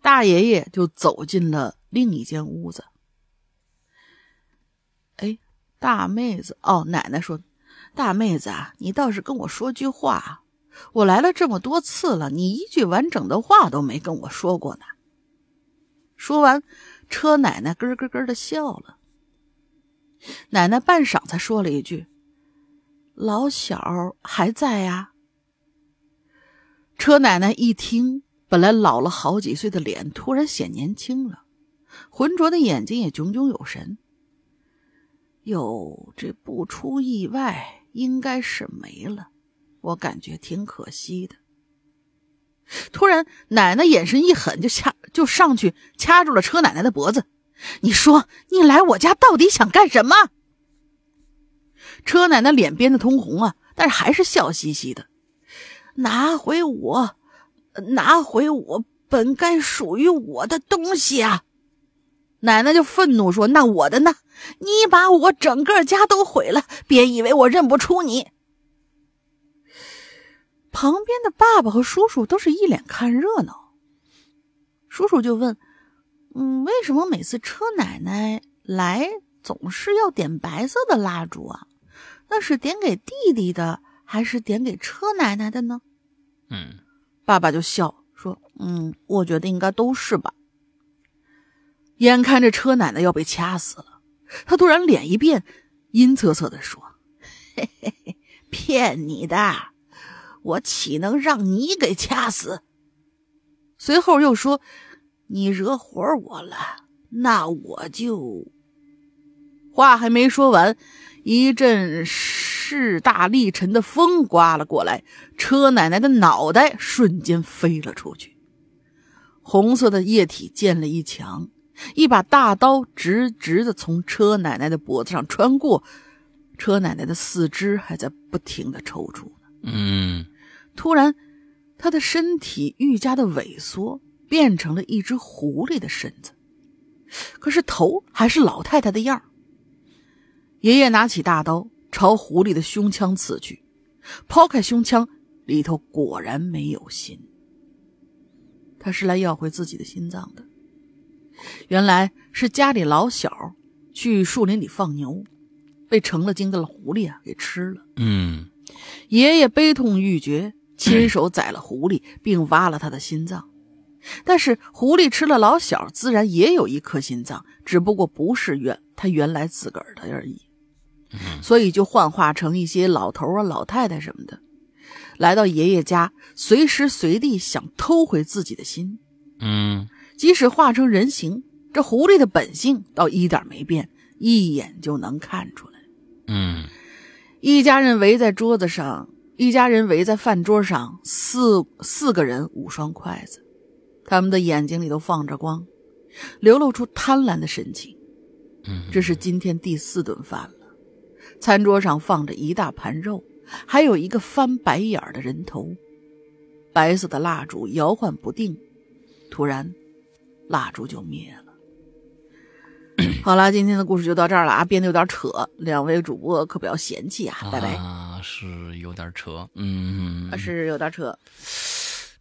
大爷爷就走进了另一间屋子。哎，大妹子，哦，奶奶说：“大妹子啊，你倒是跟我说句话。我来了这么多次了，你一句完整的话都没跟我说过呢。”说完，车奶奶咯咯咯的笑了。奶奶半晌才说了一句：“老小还在呀、车奶奶一听，本来老了好几岁的脸突然显年轻了，浑浊的眼睛也炯炯有神。哟，这不出意外，应该是没了，我感觉挺可惜的。突然，奶奶眼神一狠，就掐就上去掐住了车奶奶的脖子。你说你来我家到底想干什么？车奶奶脸憋得通红啊，但是还是笑嘻嘻的，拿回我，拿回我本该属于我的东西啊！奶奶就愤怒说：“那我的呢？你把我整个家都毁了，别以为我认不出你。”旁边的爸爸和叔叔都是一脸看热闹。叔叔就问。嗯，为什么每次车奶奶来总是要点白色的蜡烛啊？那是点给弟弟的，还是点给车奶奶的呢？嗯，爸爸就笑说：“嗯，我觉得应该都是吧。”眼看着车奶奶要被掐死了，他突然脸一变，阴恻恻的说：“嘿嘿嘿，骗你的，我岂能让你给掐死？”随后又说。你惹火我了，那我就……话还没说完，一阵势大力沉的风刮了过来，车奶奶的脑袋瞬间飞了出去，红色的液体溅了一墙，一把大刀直直的从车奶奶的脖子上穿过，车奶奶的四肢还在不停的抽搐呢。嗯，突然，他的身体愈加的萎缩。变成了一只狐狸的身子，可是头还是老太太的样爷爷拿起大刀朝狐狸的胸腔刺去，抛开胸腔，里头果然没有心。他是来要回自己的心脏的。原来是家里老小去树林里放牛，被成了精的狐狸啊给吃了。嗯，爷爷悲痛欲绝，亲手宰了狐狸，并挖了他的心脏。但是狐狸吃了老小，自然也有一颗心脏，只不过不是原他原来自个儿的而已，所以就幻化成一些老头啊、老太太什么的，来到爷爷家，随时随地想偷回自己的心。嗯，即使化成人形，这狐狸的本性倒一点没变，一眼就能看出来。嗯，一家人围在桌子上，一家人围在饭桌上，四四个人五双筷子。他们的眼睛里都放着光，流露出贪婪的神情。嗯，这是今天第四顿饭了。餐桌上放着一大盘肉，还有一个翻白眼的人头。白色的蜡烛摇晃不定，突然，蜡烛就灭了。好了，今天的故事就到这儿了啊，编的有点扯，两位主播可不要嫌弃啊，拜拜。啊，是有点扯，嗯，是有点扯。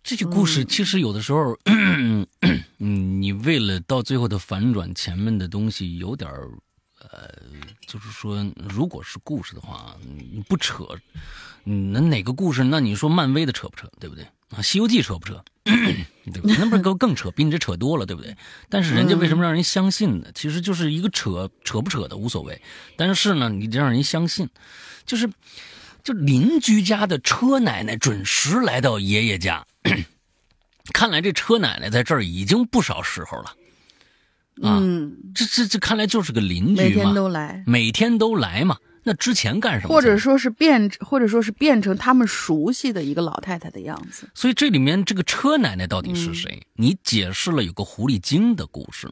这些故事其实有的时候，嗯，你为了到最后的反转，前面的东西有点呃，就是说，如果是故事的话，你不扯，那哪个故事？那你说漫威的扯不扯？对不对？啊，《西游记》扯不扯？对不对？那不是更更扯，比你这扯多了，对不对？但是人家为什么让人相信呢？其实就是一个扯扯不扯的无所谓，但是呢，你得让人相信，就是就邻居家的车奶奶准时来到爷爷家。看来这车奶奶在这儿已经不少时候了，啊，这这这看来就是个邻居嘛，每天都来，每天都来嘛。那之前干什么？或者说是变，或者说是变成他们熟悉的一个老太太的样子。所以这里面这个车奶奶到底是谁？你解释了有个狐狸精的故事。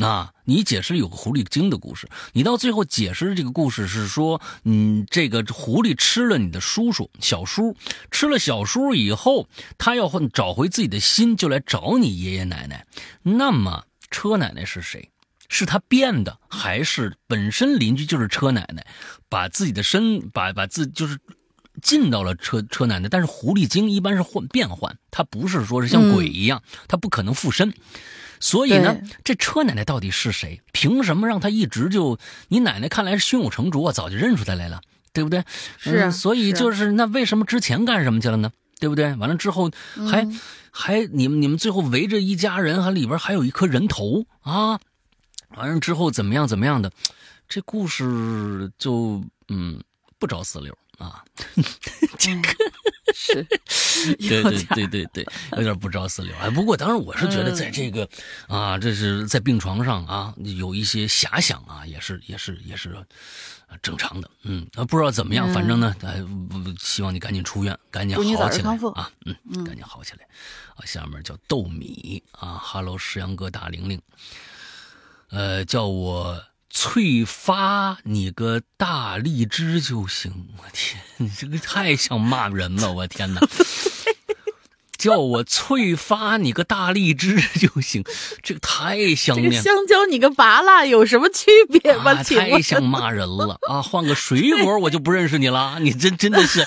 那你解释有个狐狸精的故事，你到最后解释的这个故事是说，嗯，这个狐狸吃了你的叔叔小叔，吃了小叔以后，他要找回自己的心，就来找你爷爷奶奶。那么车奶奶是谁？是他变的，还是本身邻居就是车奶奶，把自己的身把把自就是进到了车车奶奶？但是狐狸精一般是换变换，他不是说是像鬼一样，他不可能附身。所以呢，这车奶奶到底是谁？凭什么让她一直就？你奶奶看来是胸有成竹啊，早就认出她来了，对不对？是。所以就是那为什么之前干什么去了呢？对不对？完了之后还还你们你们最后围着一家人，还里边还有一颗人头啊！完了之后怎么样怎么样的？这故事就嗯不着四六啊。这 个是，对对对对对，有点不着四六。哎，不过当然我是觉得，在这个啊，这是在病床上啊，有一些遐想啊，也是也是也是正常的。嗯，不知道怎么样，反正呢，哎，希望你赶紧出院，赶紧好起来啊。嗯，赶紧好起来。啊，下面叫豆米啊哈喽，石阳哥大玲玲，呃，叫我。翠发你个大荔枝就行，我天，你这个太像骂人了，我天哪！叫我翠发你个大荔枝就行，这个太像。这个香蕉你个拔蜡有什么区别吗？太像骂人了啊！换个水果我就不认识你了，你真真的是。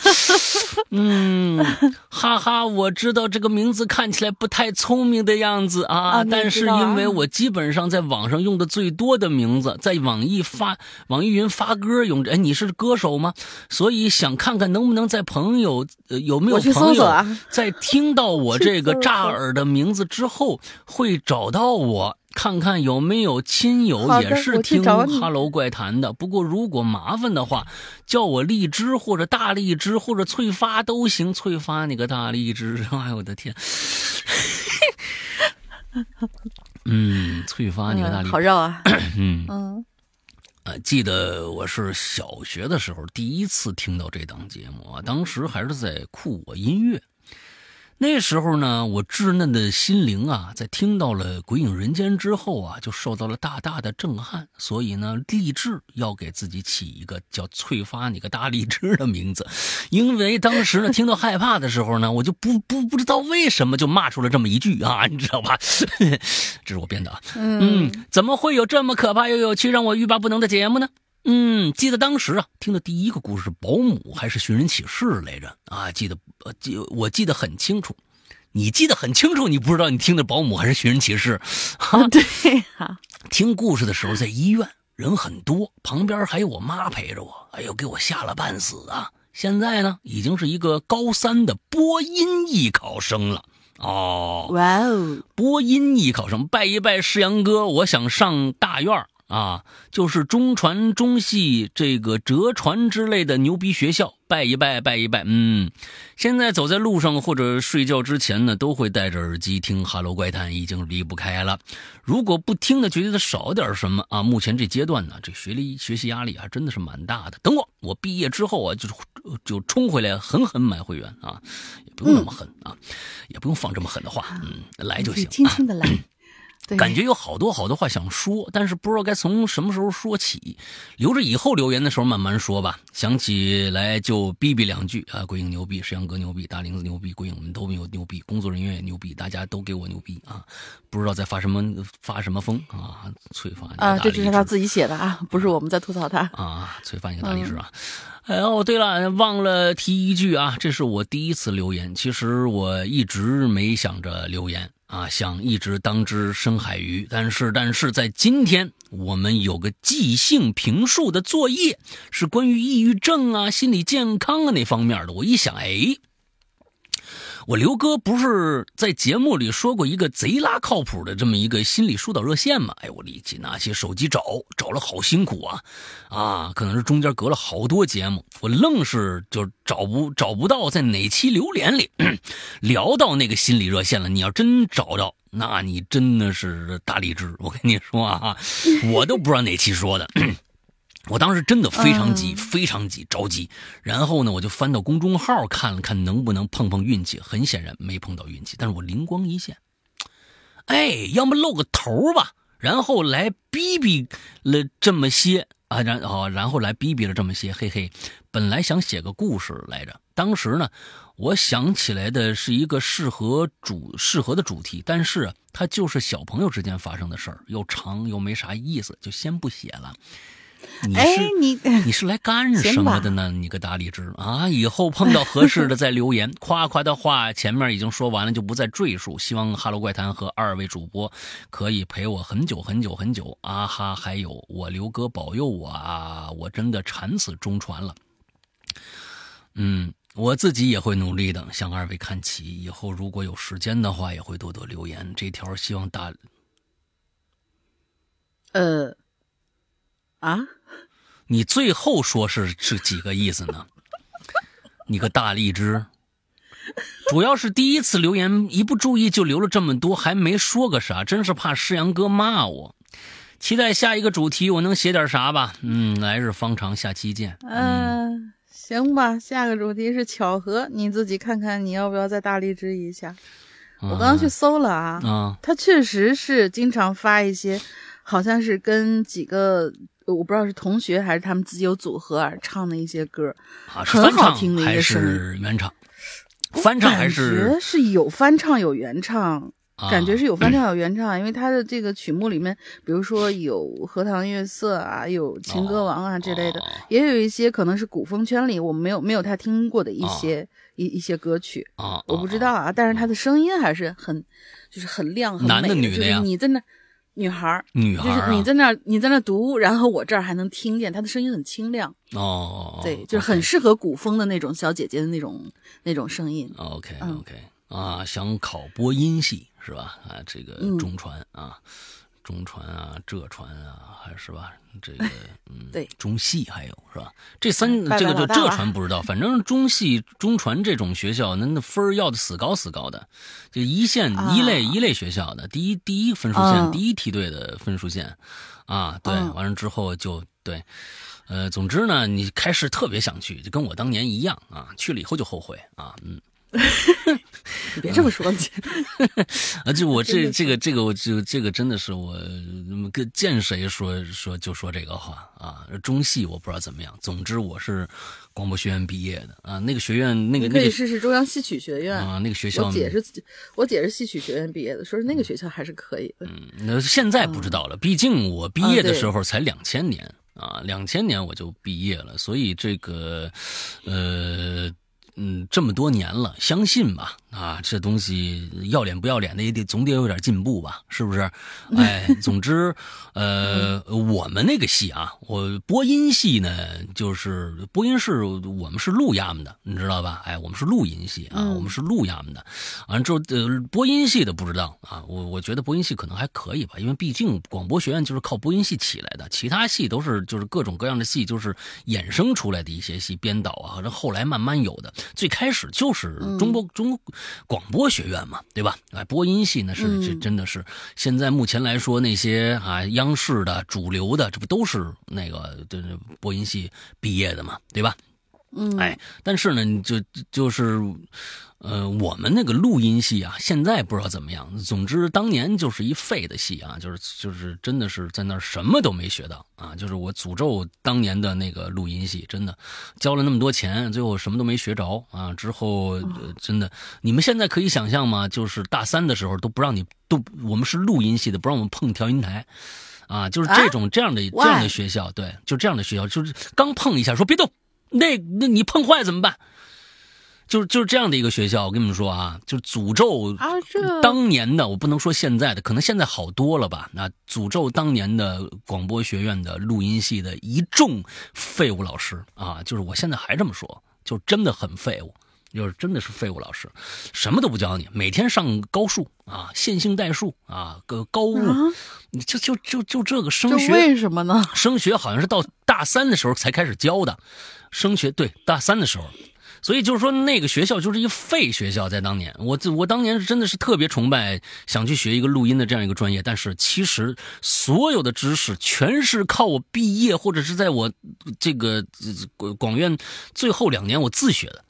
嗯，哈哈，我知道这个名字看起来不太聪明的样子啊，但是因为我基本上在网上用的最多的名字，在网易发网易云发歌用着。哎，你是歌手吗？所以想看看能不能在朋友呃有没有朋友在听到我这个炸耳的名字之后会找到我。看看有没有亲友也是听《哈喽怪谈》的。不过如果麻烦的话，叫我荔枝或者大荔枝或者翠发都行。翠发你个大荔枝！哎呦我的天！嗯，翠发你个大荔枝，好绕啊！嗯嗯，呃，记得我是小学的时候第一次听到这档节目啊，当时还是在酷我音乐。那时候呢，我稚嫩的心灵啊，在听到了《鬼影人间》之后啊，就受到了大大的震撼，所以呢，立志要给自己起一个叫“翠发你个大荔枝”的名字。因为当时呢，听到害怕的时候呢，我就不不不知道为什么就骂出了这么一句啊，你知道吧？这是我编的啊。嗯，怎么会有这么可怕又有趣、让我欲罢不能的节目呢？嗯，记得当时啊，听的第一个故事是保姆还是寻人启事来着啊？记得呃记我记得很清楚，你记得很清楚，你不知道你听的保姆还是寻人启事？啊，对呀。听故事的时候在医院，人很多，旁边还有我妈陪着我，哎呦，给我吓了半死啊！现在呢，已经是一个高三的播音艺考生了哦。哇哦，播音艺考生，拜一拜世阳哥，我想上大院啊，就是中传、中戏这个浙传之类的牛逼学校，拜一拜，拜一拜。嗯，现在走在路上或者睡觉之前呢，都会戴着耳机听《哈喽怪谈》，已经离不开了。如果不听呢，觉得少点什么啊？目前这阶段呢，这学历学习压力啊，真的是蛮大的。等我，我毕业之后啊，就就冲回来狠狠买会员啊，也不用那么狠啊，也不用放这么狠的话，嗯，来就行，轻轻的来。感觉有好多好多话想说，但是不知道该从什么时候说起，留着以后留言的时候慢慢说吧。想起来就逼逼两句啊！鬼影牛逼，石阳哥牛逼，大林子牛逼，鬼影们都没有牛逼，工作人员也牛逼，大家都给我牛逼啊！不知道在发什么发什么疯啊！催发啊，这只是他自己写的啊，不是我们在吐槽他啊！催发一个大律师啊！哎哦，对了，忘了提一句啊，这是我第一次留言，其实我一直没想着留言。啊，想一直当只深海鱼，但是，但是在今天，我们有个即兴评述的作业，是关于抑郁症啊、心理健康啊那方面的。我一想，哎。我刘哥不是在节目里说过一个贼拉靠谱的这么一个心理疏导热线吗？哎，我立即拿起手机找，找了好辛苦啊，啊，可能是中间隔了好多节目，我愣是就找不找不到在哪期榴莲里聊到那个心理热线了。你要真找着，那你真的是大荔枝。我跟你说啊，我都不知道哪期说的。我当时真的非常急，非常急，着急。然后呢，我就翻到公众号看了看，能不能碰碰运气。很显然没碰到运气，但是我灵光一现，哎，要么露个头吧，然后来逼逼了这么些啊，然后然后来逼逼了这么些，嘿嘿。本来想写个故事来着，当时呢，我想起来的是一个适合主适合的主题，但是它就是小朋友之间发生的事儿，又长又没啥意思，就先不写了。你是你你是来干 什么的呢？你个大荔枝啊！以后碰到合适的再留言，夸夸的话前面已经说完了，就不再赘述。希望《哈喽怪谈》和二位主播可以陪我很久很久很久啊哈！还有我刘哥保佑我啊！我真的产死中传了。嗯，我自己也会努力的，向二位看齐。以后如果有时间的话，也会多多留言。这条希望大，呃。啊，你最后说是是几个意思呢？你个大荔枝，主要是第一次留言，一不注意就留了这么多，还没说个啥，真是怕诗阳哥骂我。期待下一个主题，我能写点啥吧？嗯，来日方长，下期见。嗯，行吧，下个主题是巧合，你自己看看你要不要再大荔枝一下。我刚刚去搜了啊，啊，他确实是经常发一些，好像是跟几个我不知道是同学还是他们自己有组合而唱的一些歌，啊是很好听的一个声原唱？翻唱还感是觉是有翻唱有原唱，啊感觉是有翻 唱有原唱，因为他的这个曲目里面，比如说有《荷塘月色》啊，有《情歌王》啊之类的，哦也有一些可能是古风圈里我们没有没有他听过的一些、一一些歌曲，啊，我不知道啊，但是他的声音还是很就是很亮很美男的女的就是呀你在那。女孩儿，女孩儿就是你在那儿，你在那儿读，然后我这儿还能听见她的声音很清亮，哦，对，就是很适合古风的那种小姐姐的那种那种声音。OK 嗯。OK 啊，想考播音系是吧？啊，这个嗯。中传啊，中传啊，浙传啊，还是吧？这个 嗯，对，中戏还有是吧？这三这个就浙传不知道，反正中戏、中传这种学校，那那分儿要的死高死高的，就一线啊。一类一类学校的第一第一分数线，嗯。第一梯队的分数线。啊，对，嗯。完了之后就对。呃，总之呢，你开始特别想去，就跟我当年一样啊，去了以后就后悔啊，嗯，你别这么说，啊，就我这这个这个我就这个真的是我嗯跟见谁说说就说这个话啊。中戏我不知道怎么样，总之我是广播学院毕业的啊。那个学院那个那个以试试中央戏曲学院。啊那个学校我姐是我姐是戏曲学院毕业的，说是那个学校还是可以的。嗯，那现在不知道了，毕竟我毕业的时候才两千年啊，两千年我就毕业了，所以这个，呃。嗯，这么多年了，相信吧，啊，这东西要脸不要脸的也得总得有点进步吧，是不是？哎，总之，呃，我们那个戏啊，我播音系呢，就是播音室，我们是录亚门的，你知道吧？哎，我们是录音系啊，嗯我们是录亚门的。完了之后，呃，播音系的不知道啊，我我觉得播音系可能还可以吧，因为毕竟广播学院就是靠播音系起来的，其他系都是就是各种各样的系，就是衍生出来的一些系，编导啊，这后来慢慢有的。最开始就是中国、中广播学院嘛，对吧？哎，播音系呢是这嗯真的是现在目前来说那些啊央视的主流的，这不都是那个这这播音系毕业的嘛，对吧？嗯，哎，但是呢，就就是，呃，我们那个录音系啊，现在不知道怎么样。总之，当年就是一废的系啊，就是就是真的是在那儿什么都没学到啊。就是我诅咒当年的那个录音系，真的交了那么多钱，最后什么都没学着啊。之后、呃、真的，你们现在可以想象吗？就是大三的时候都不让你都，我们是录音系的，不让我们碰调音台。啊，就是这种、这样的这样的学校，对，就这样的学校，就是刚碰一下说别动，那那你碰坏怎么办？就是就是这样的一个学校，我跟你们说啊，就是诅咒啊，这当年的，我不能说现在的，可能现在好多了吧？那诅咒当年的广播学院的录音系的一众废物老师啊，就是我现在还这么说，就真的很废物。就是真的是废物老师，什么都不教你，每天上高数啊、线性代数啊、个高物，啊你就就就就这个这升学为什么呢？升学好像是到大三的时候才开始教的，升学对大三的时候，所以就是说那个学校就是一废学校，在当年，我我当年是真的是特别崇拜，想去学一个录音的这样一个专业，但是其实所有的知识全是靠我毕业或者是在我这个呃广院最后两年我自学的。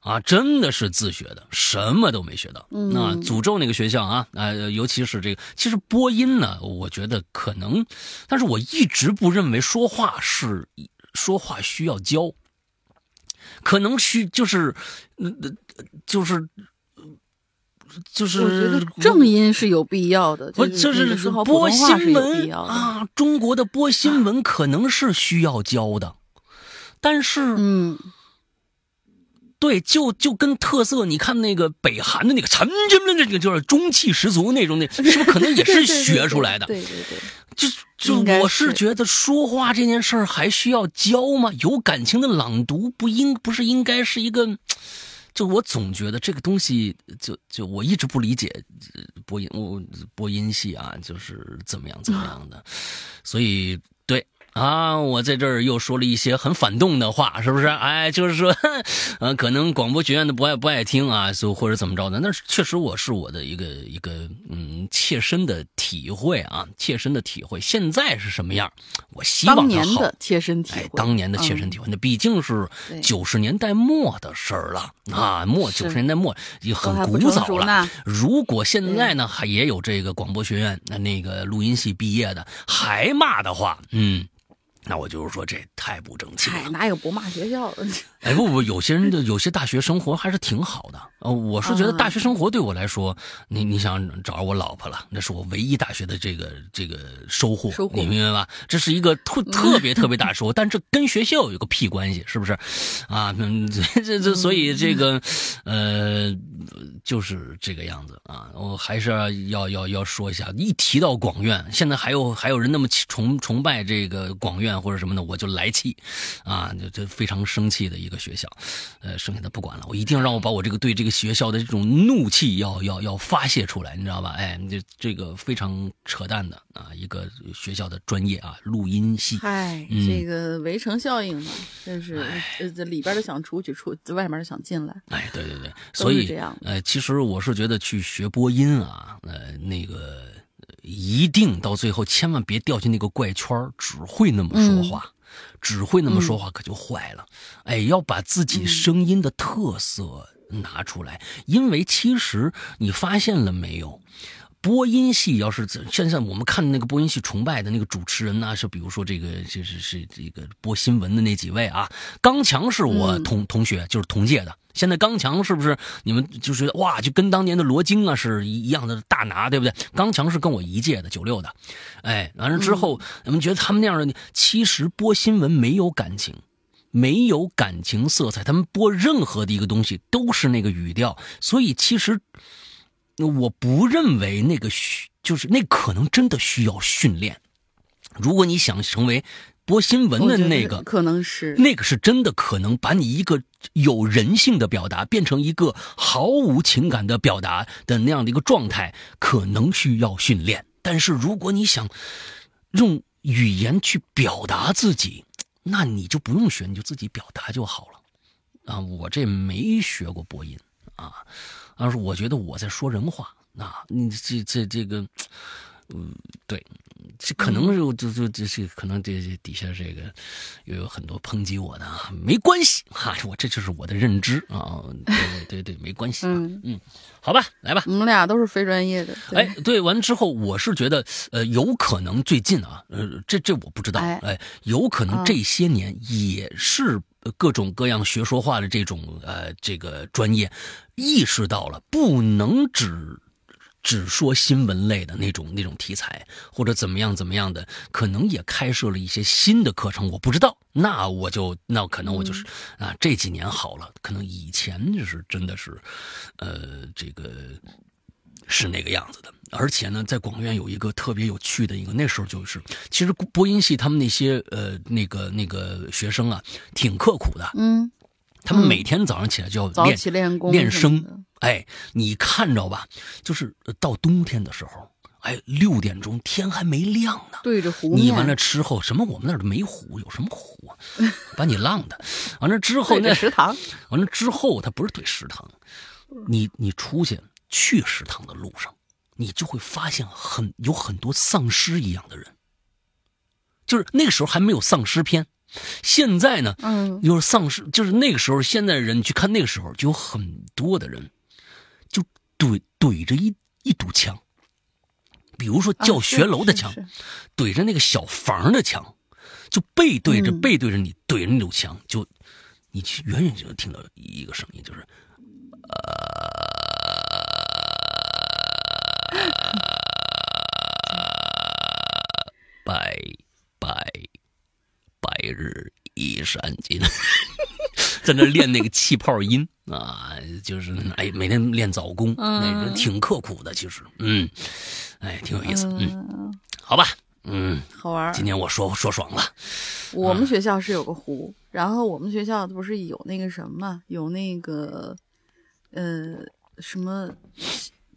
啊，真的是自学的，什么都没学到。嗯那诅咒那个学校啊，啊、尤其是这个，其实播音呢，我觉得可能，但是我一直不认为说话是说话需要教，可能需就是，呃，就是。就是我觉得正音是有必要的，不，就就是播新闻。啊，中国的播新闻可能是需要教的，但是嗯，对，就就跟特色，你看那个北韩的那个陈真的那个就是中气十足那种，那是不是可能也是 学出来的？对对对，就就我是是觉得说话这件事儿还需要教吗？有感情的朗读不应不是应该是一个？就我总觉得这个东西，就就我一直不理解呃播音我播音系啊，就是怎么样怎么样的，所以对啊，我在这儿又说了一些很反动的话，是不是？哎，就是说，呃，可能广播学院的不爱不爱听啊，就或者怎么着的。那确实我是我的一个一个嗯切身的体会啊，切身的体会。现在是什么样？我希望当年的切身体会，当年的切身体会，那毕竟是九十年代末的事儿了啊，末九十年代末也很古早了。如果现在呢还也有这个广播学院那那个录音系毕业的还骂的话，嗯。那我就是说，这太不争气了。哪有不骂学校的？哎，不不，有些人的有些大学生活还是挺好的。呃，我是觉得大学生活对我来说，你你想找我老婆了，那是我唯一大学的这个这个收获，你明白吧？这是一个特 特别特别大收获，但这跟学校有个屁关系，是不是？啊，这这所以这个，呃，就是这个样子啊。我还是要要要说一下，一提到广院，现在还有还有人那么崇崇拜这个广院或者什么的，我就来气，啊，就就非常生气的一个学校。呃，剩下的不管了，我一定让我把我这个对这个。学校的这种怒气要要要发泄出来，你知道吧？哎，这这个非常扯淡的啊！一个学校的专业啊，录音系。嗨，这个围城效应嘛，真是这，里边的想出去，出外面的想进来。哎，对对对，所以这样。呃，其实我是觉得去学播音啊，呃，那个一定到最后千万别掉进那个怪圈，只会那么说话，只会那么说话可就坏了。哎，要把自己声音的特色。拿出来，因为其实你发现了没有，播音系要是现在我们看那个播音系崇拜的那个主持人呢，是比如说这个就是是这个播新闻的那几位啊，刚强是我同同学，就是同届的。现在刚强是不是你们就觉得哇，就跟当年的罗京啊是一样的大拿，对不对？刚强是跟我一届的九六的，哎，完了之后你们觉得他们那样的，其实播新闻没有感情。没有感情色彩，他们播任何的一个东西都是那个语调，所以其实我不认为那个需就是那可能真的需要训练。如果你想成为播新闻的那个，可能是那个是真的可能把你一个有人性的表达变成一个毫无情感的表达的那样的一个状态，可能需要训练。但是如果你想用语言去表达自己。那你就不用学，你就自己表达就好了，啊，我这没学过播音啊，但是我觉得我在说人话，啊，你这这这个，嗯，对。这可能就就就这这可能这这底下这个又有很多抨击我的啊，没关系哈，我这就是我的认知啊，对对对，没关系，嗯嗯，好吧，来吧，我们俩都是非专业的，哎，对，完之后我是觉得呃，有可能最近啊，呃，这这我不知道，哎，有可能这些年也是各种各样学说话的这种呃这个专业意识到了不能只。只说新闻类的那种那种题材，或者怎么样怎么样的，可能也开设了一些新的课程，我不知道。那我就那可能我就是啊，这几年好了，可能以前就是真的是，呃，这个是那个样子的。而且呢，在广院有一个特别有趣的一个，那时候就是，其实播音系他们那些呃那个那个学生啊，挺刻苦的，嗯，他们每天早上起来就要练练功练声。哎，你看着吧，就是到冬天的时候，哎，六点钟天还没亮呢，对着湖你完了之后，什么我们那儿没湖，有什么湖啊？把你浪的。完了之后那食堂，完了之后他不是对食堂，你你出去去食堂的路上，你就会发现很有很多丧尸一样的人，就是那个时候还没有丧尸片。现在呢，嗯，就是丧尸，就是那个时候现在人去看那个时候就有很多的人就。怼怼着一一堵墙，比如说教学楼的墙，怼着那个小房的墙，就背对着背对着你怼着那堵墙，就你去远远就能听到一个声音，就是呃，白白白日依山尽。在那练那个气泡音啊，就是哎，每天练早功，那挺刻苦的。其实，嗯，哎，挺有意思。嗯，好吧，嗯，好玩。今天我说说爽了。我们学校是有个湖，然后我们学校不是有那个什么，有那个呃什么，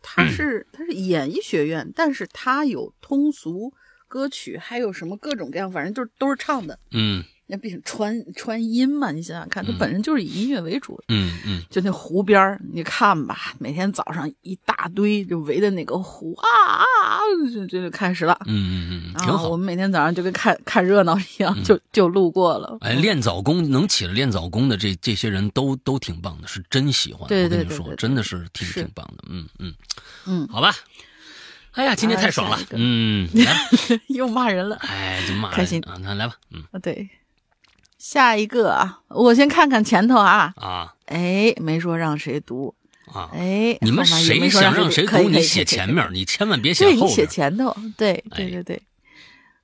它是它是演艺学院，但是它有通俗歌曲，还有什么各种各样，反正就是都是唱的。嗯那毕竟川川音嘛，你想想看，它本身就是以音乐为主的。嗯嗯就那湖边儿，你看吧，每天早上一大堆就围着那个湖啊啊啊，就开始了。嗯嗯嗯，挺好然后我。们每天早上就跟看看热闹一样，就就路过了。哎，练早功能起来练早功的这这些人都都挺棒的，是真喜欢。对我跟你说，对对对对真的是挺是挺棒的。嗯嗯嗯，好吧。哎呀，今天太爽了。嗯，来，又骂人了。哎，这骂人？开心。啊！那来吧，嗯。啊！对，下一个啊，我先看看前头啊。啊。哎，没说让谁读，啊，哎，你们谁想让谁读，你写前面，你千万别写对你写。前头，对哎。对对对，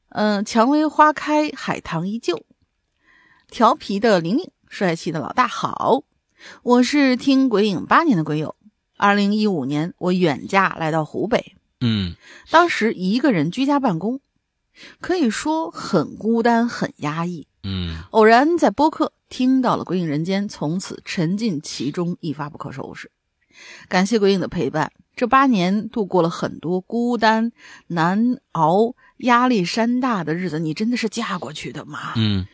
嗯、蔷薇花开，海棠依旧，调皮的玲玲，帅气的老大好，我是听鬼影八年的鬼友，二零一五年我远嫁来到湖北，嗯当时一个人居家办公，可以说很孤单，很压抑。嗯偶然在播客听到了《鬼影人间》，从此沉浸其中，一发不可收拾。感谢鬼影的陪伴，这八年度过了很多孤单、难熬、压力山大的日子。你真的是嫁过去的吗？嗯，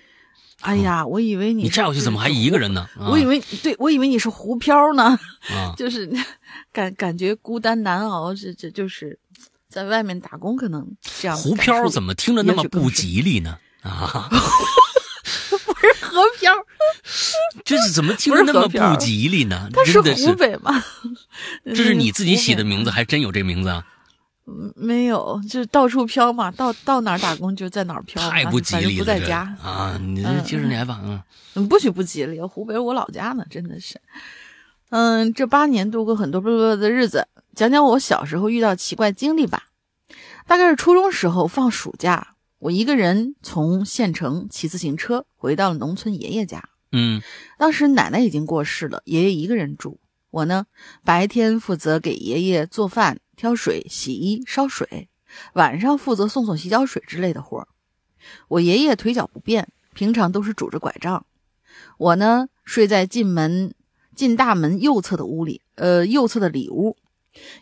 哎呀，我以为你你是嫁过去怎么还一个人呢？啊我以为对，我以为你是胡漂呢，啊，就是感感觉孤单难熬，这这就是在外面打工，可能这样湖漂怎么么听着那么不吉利呢？啊，不是河漂？这是怎么听着那么不吉利呢？他是湖北吗？这是你自己起的名字，还真有这名字啊？嗯没有，就是到处飘嘛，到到哪儿打工就在哪儿飘嘛，太不吉反正利了，不在家。啊！你这嗯接着来吧，嗯嗯，不许不吉利，湖北我老家呢，真的是。嗯，这八年度过很多不不的日子，讲讲我小时候遇到奇怪经历吧。大概是初中时候放暑假，我一个人从县城骑自行车回到了农村爷爷家。嗯当时奶奶已经过世了，爷爷一个人住。我呢，白天负责给爷爷做饭、挑水、洗衣、烧水，晚上负责送送洗脚水之类的活儿。我爷爷腿脚不便，平常都是拄着拐杖。我呢，睡在进门进大门右侧的屋里，呃，右侧的里屋。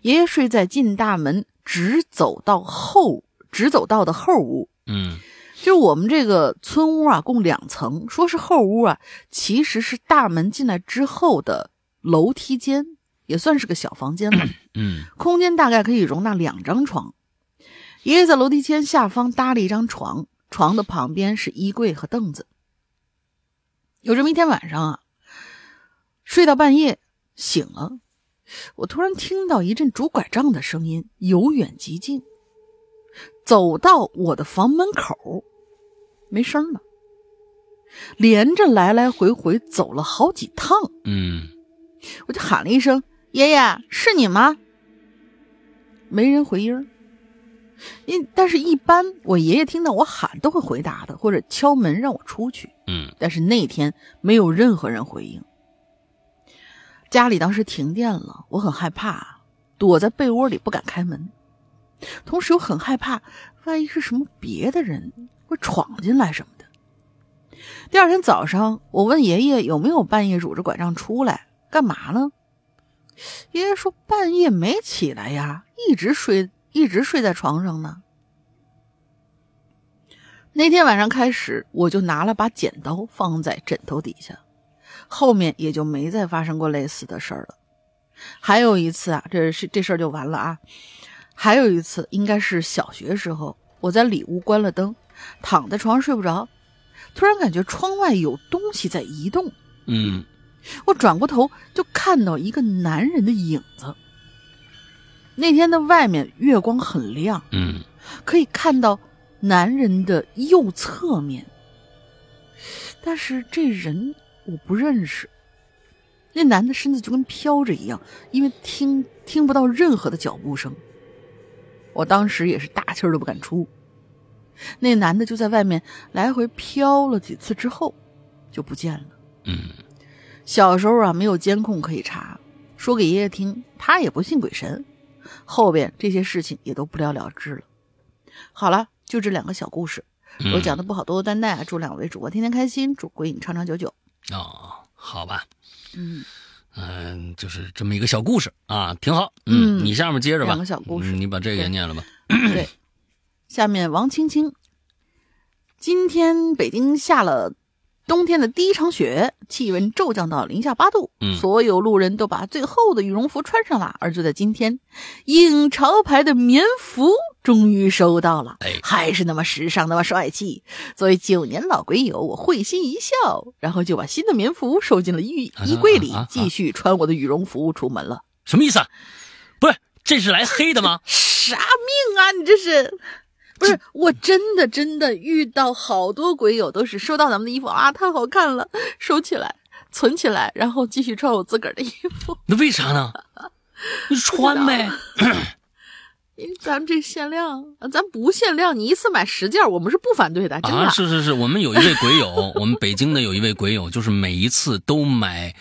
爷爷睡在进大门直走到后直走道的后屋。嗯就是我们这个村屋啊，共两层，说是后屋啊，其实是大门进来之后的楼梯间，也算是个小房间了。嗯空间大概可以容纳两张床。爷爷在楼梯间下方搭了一张床，床的旁边是衣柜和凳子。有这么一天晚上啊，睡到半夜醒了，我突然听到一阵拄拐杖的声音，由远及近，走到我的房门口，没声了，连着来来回回走了好几趟。嗯我就喊了一声：“爷爷，是你吗？”没人回音儿。因但是，一般我爷爷听到我喊都会回答的，或者敲门让我出去。嗯但是那天没有任何人回应。家里当时停电了，我很害怕，躲在被窝里不敢开门，同时又很害怕，万一是什么别的人会闯进来什么的。第二天早上，我问爷爷有没有半夜拄着拐杖出来干嘛呢？爷爷说半夜没起来呀，一直睡，一直睡在床上呢。那天晚上开始，我就拿了把剪刀放在枕头底下，后面也就没再发生过类似的事儿了。还有一次啊，这是这事儿就完了啊。还有一次，应该是小学时候，我在里屋关了灯，躺在床上睡不着，突然感觉窗外有东西在移动，嗯我转过头就看到一个男人的影子。那天的外面月光很亮，嗯可以看到男人的右侧面，但是这人我不认识。那男的身子就跟飘着一样，因为听听不到任何的脚步声。我当时也是大气儿都不敢出。那男的就在外面来回飘了几次之后，就不见了。嗯小时候啊，没有监控可以查，说给爷爷听，他也不信鬼神。后边这些事情也都不了了之了。好了，就这两个小故事，嗯我讲的不好，多多担待啊！祝两位主播天天开心，祝鬼影长长久久。哦，好吧，嗯，嗯，就是这么一个小故事啊，挺好。嗯你下面接着吧。两个小故事嗯你把这个也念了吧。对，下面王青青，今天北京下了冬天的第一场雪，气温骤降到零下八度，嗯所有路人都把最厚的羽绒服穿上了。而就在今天，影潮牌的棉服终于收到了，哎还是那么时尚，那么帅气。作为九年老鬼友，我会心一笑，然后就把新的棉服收进了衣啊衣柜里啊啊啊，继续穿我的羽绒服出门了。什么意思啊？不是，这是来黑的吗？啥命啊！你这是不是？我真的真的遇到好多鬼友都是收到咱们的衣服啊，太好看了，收起来，存起来，然后继续穿我自个儿的衣服。那为啥呢？你穿呗。因为咱们这限量，啊咱不限量，你一次买十件，我们是不反对的，真的。啊，是是是，我们有一位鬼友，我们北京的有一位鬼友，就是每一次都买，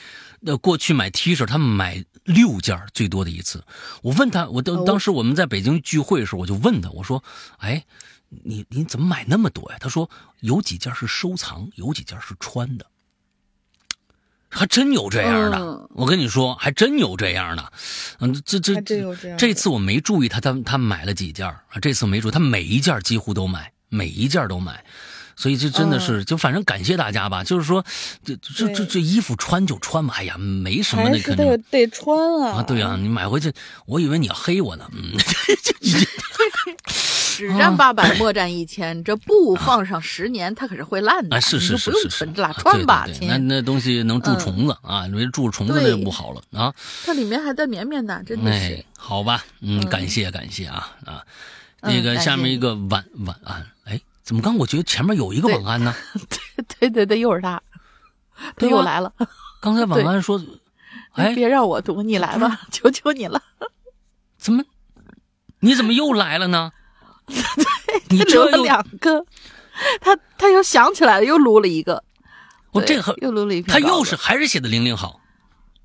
呃，过去买 T 恤，他们买六件最多的一次。我问他，我当哦当时我们在北京聚会的时候，我就问他，我说，哎，你你怎么买那么多呀？他说有几件是收藏，有几件是穿的。还真有这样的，嗯我跟你说，还真有这样的，嗯，这这这次我没注意他，他他买了几件啊？这次没注意，他每一件几乎都买，每一件都买，所以这真的是，就反正感谢大家吧。就是说，这这这这衣服穿就穿吧，哎呀，没什么还那肯定是得得穿啊啊，对啊、你买回去，我以为你要黑我呢，嗯，只占八百，莫占一千。这布放上十年，它可是会烂的。啊，是是是是是，存着了，啊穿吧，对对对亲那那东西能住嗯虫子啊，因为住虫子那就不好了啊。它里面还带绵绵的，真的是哎。，好吧，嗯，嗯感谢感谢啊啊，嗯那个下面一个晚晚安，哎，怎么刚我觉得前面有一个对晚安呢？对对对，又是他，他又来了。刚才晚安说，哎，别让我读，你来吧，求求你了。怎么？你怎么又来了呢？你他留了两个，他他又想起来了，又撸了一个。对我这个又撸了一个他。又是还是写的零零好，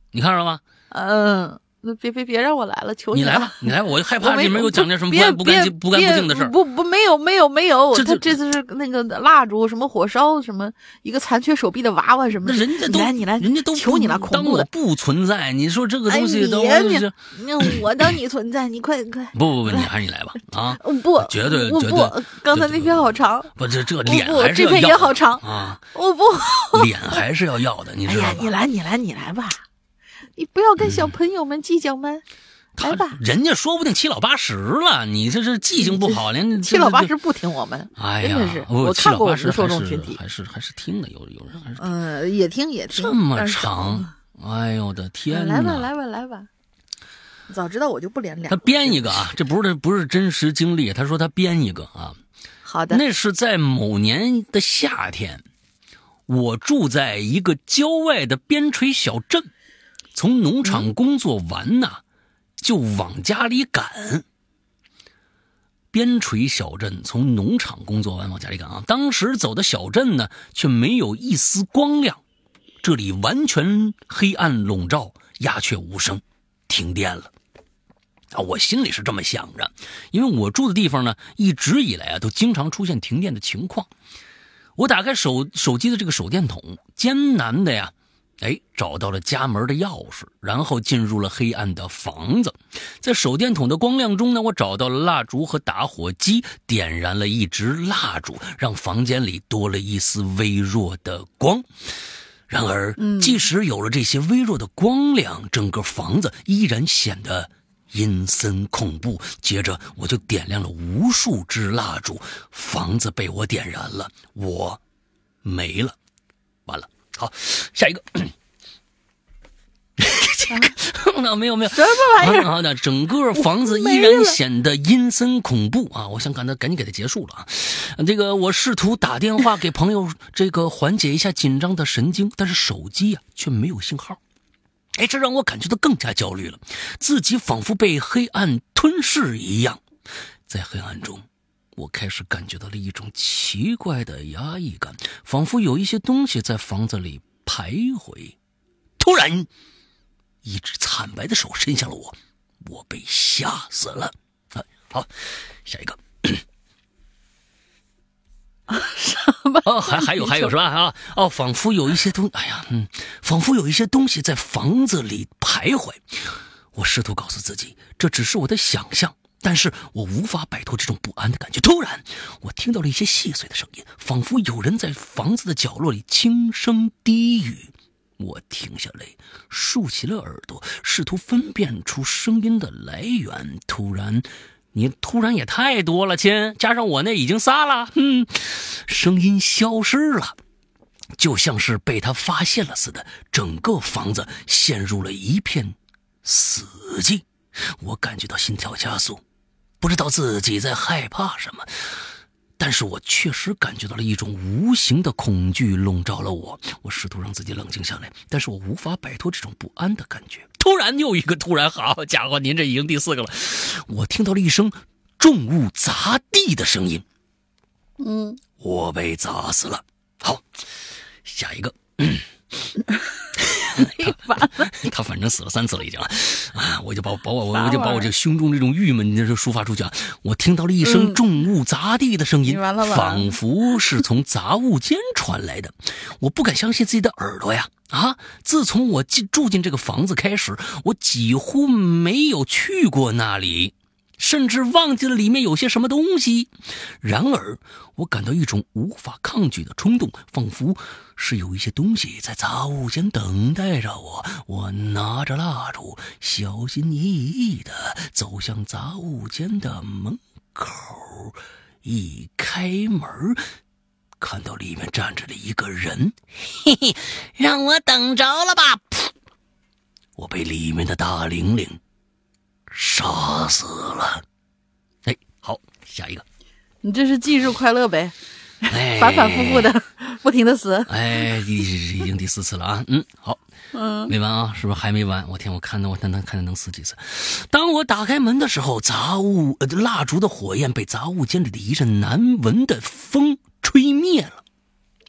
你看着了吗？嗯，那别别别让我来了，求了你来吧，。你来，我就害怕里面又讲点什么不不干别净不干不净的事儿。不不没有没有没有，他这次是那个蜡烛什么火烧什么一个残缺手臂的娃娃什么的，那人家都你来你来，人家都求你了，当我恐怖的。不存在。你说这个东西哎都你是那我当你存在，你快快。不不不，你还是你来吧啊！嗯不，绝对绝对，刚才那篇好长，不，这这我脸不还是要要这篇也好长啊，我不。脸还是要要的，你知道吧，？哎呀你来你来你来吧，你不要跟小朋友们计较嘛，来吧。人家说不定七老八十了，你这是记性不好，连七老八。十不听我们，哎呀真是，我看过我们受众群体，还是还是听的，有有人还是嗯，也听也听，这么长，哎呦我的天来吧！来吧来吧，早知道我就不连两他。编一个啊，这不是不是真实经历，他说他编一个啊，好的，那是在某年的夏天，我住在一个郊外的边陲小镇，从农场工作完呐，就往家里赶。边陲小镇从农场工作完往家里赶啊，当时走的小镇呢，却没有一丝光亮，这里完全黑暗笼罩，鸦雀无声，停电了。啊，我心里是这么想着，因为我住的地方呢，一直以来啊都经常出现停电的情况。我打开手手机的这个手电筒，艰难的呀，哎，找到了家门的钥匙，然后进入了黑暗的房子。在手电筒的光亮中呢，我找到了蜡烛和打火机，点燃了一支蜡烛，让房间里多了一丝微弱的光。然而，即使有了这些微弱的光亮，整个房子依然显得阴森恐怖。接着，我就点亮了无数支蜡烛，房子被我点燃了，我没了，完了。好，下一个。那 没有没有，什么玩意儿？好的，整个房子依然显得阴森恐怖啊！我想赶他赶紧给他结束了啊！这个我试图打电话给朋友，这个缓解一下紧张的神经，但是手机啊却没有信号。哎，这让我感觉到更加焦虑了，自己仿佛被黑暗吞噬一样，在黑暗中。我开始感觉到了一种奇怪的压抑感，仿佛有一些东西在房子里徘徊。突然，一只惨白的手伸向了我，我被吓死了。啊，好，下一个。什么哦，还还有还有是吧？啊哦，仿佛有一些东，哎呀，嗯，仿佛有一些东西在房子里徘徊。我试图告诉自己，这只是我的想象，但是我无法摆脱这种不安的感觉。突然，我听到了一些细碎的声音，仿佛有人在房子的角落里轻声低语。我停下来，竖起了耳朵，试图分辨出声音的来源。突然，你突然也太多了，亲，加上我那已经仨了，哼，声音消失了，就像是被他发现了似的，整个房子陷入了一片死寂。我感觉到心跳加速。不知道自己在害怕什么，但是我确实感觉到了一种无形的恐惧笼罩了我。我试图让自己冷静下来，但是我无法摆脱这种不安的感觉。突然又一个突然，好家伙，您这已经第四个了。我听到了一声重物砸地的声音。嗯，我被砸死了。好，下一个。他 他反正死了三次了已经，啊！我就把把我我就把我这胸中这种郁闷就抒发出去啊！我听到了一声重物砸地的声音，仿佛是从杂物间传来的。我不敢相信自己的耳朵呀！啊！自从我进住进这个房子开始，我几乎没有去过那里。甚至忘记了里面有些什么东西，然而我感到一种无法抗拒的冲动，仿佛是有一些东西在杂物间等待着我。我拿着蜡烛，小心翼翼地走向杂物间的门口，一开门，看到里面站着了一个人。嘿嘿，让我等着了吧！噗我被里面的大玲玲。杀死了，哎，好，下一个，你这是忌日快乐呗？反反复复的，不停的死。哎，已已经第四次了啊，嗯，好，嗯，没完啊，是不是还没完？我天，我看到我能能看能死几次？当我打开门的时候，杂物呃蜡烛的火焰被杂物间里的一阵难闻的风吹灭了，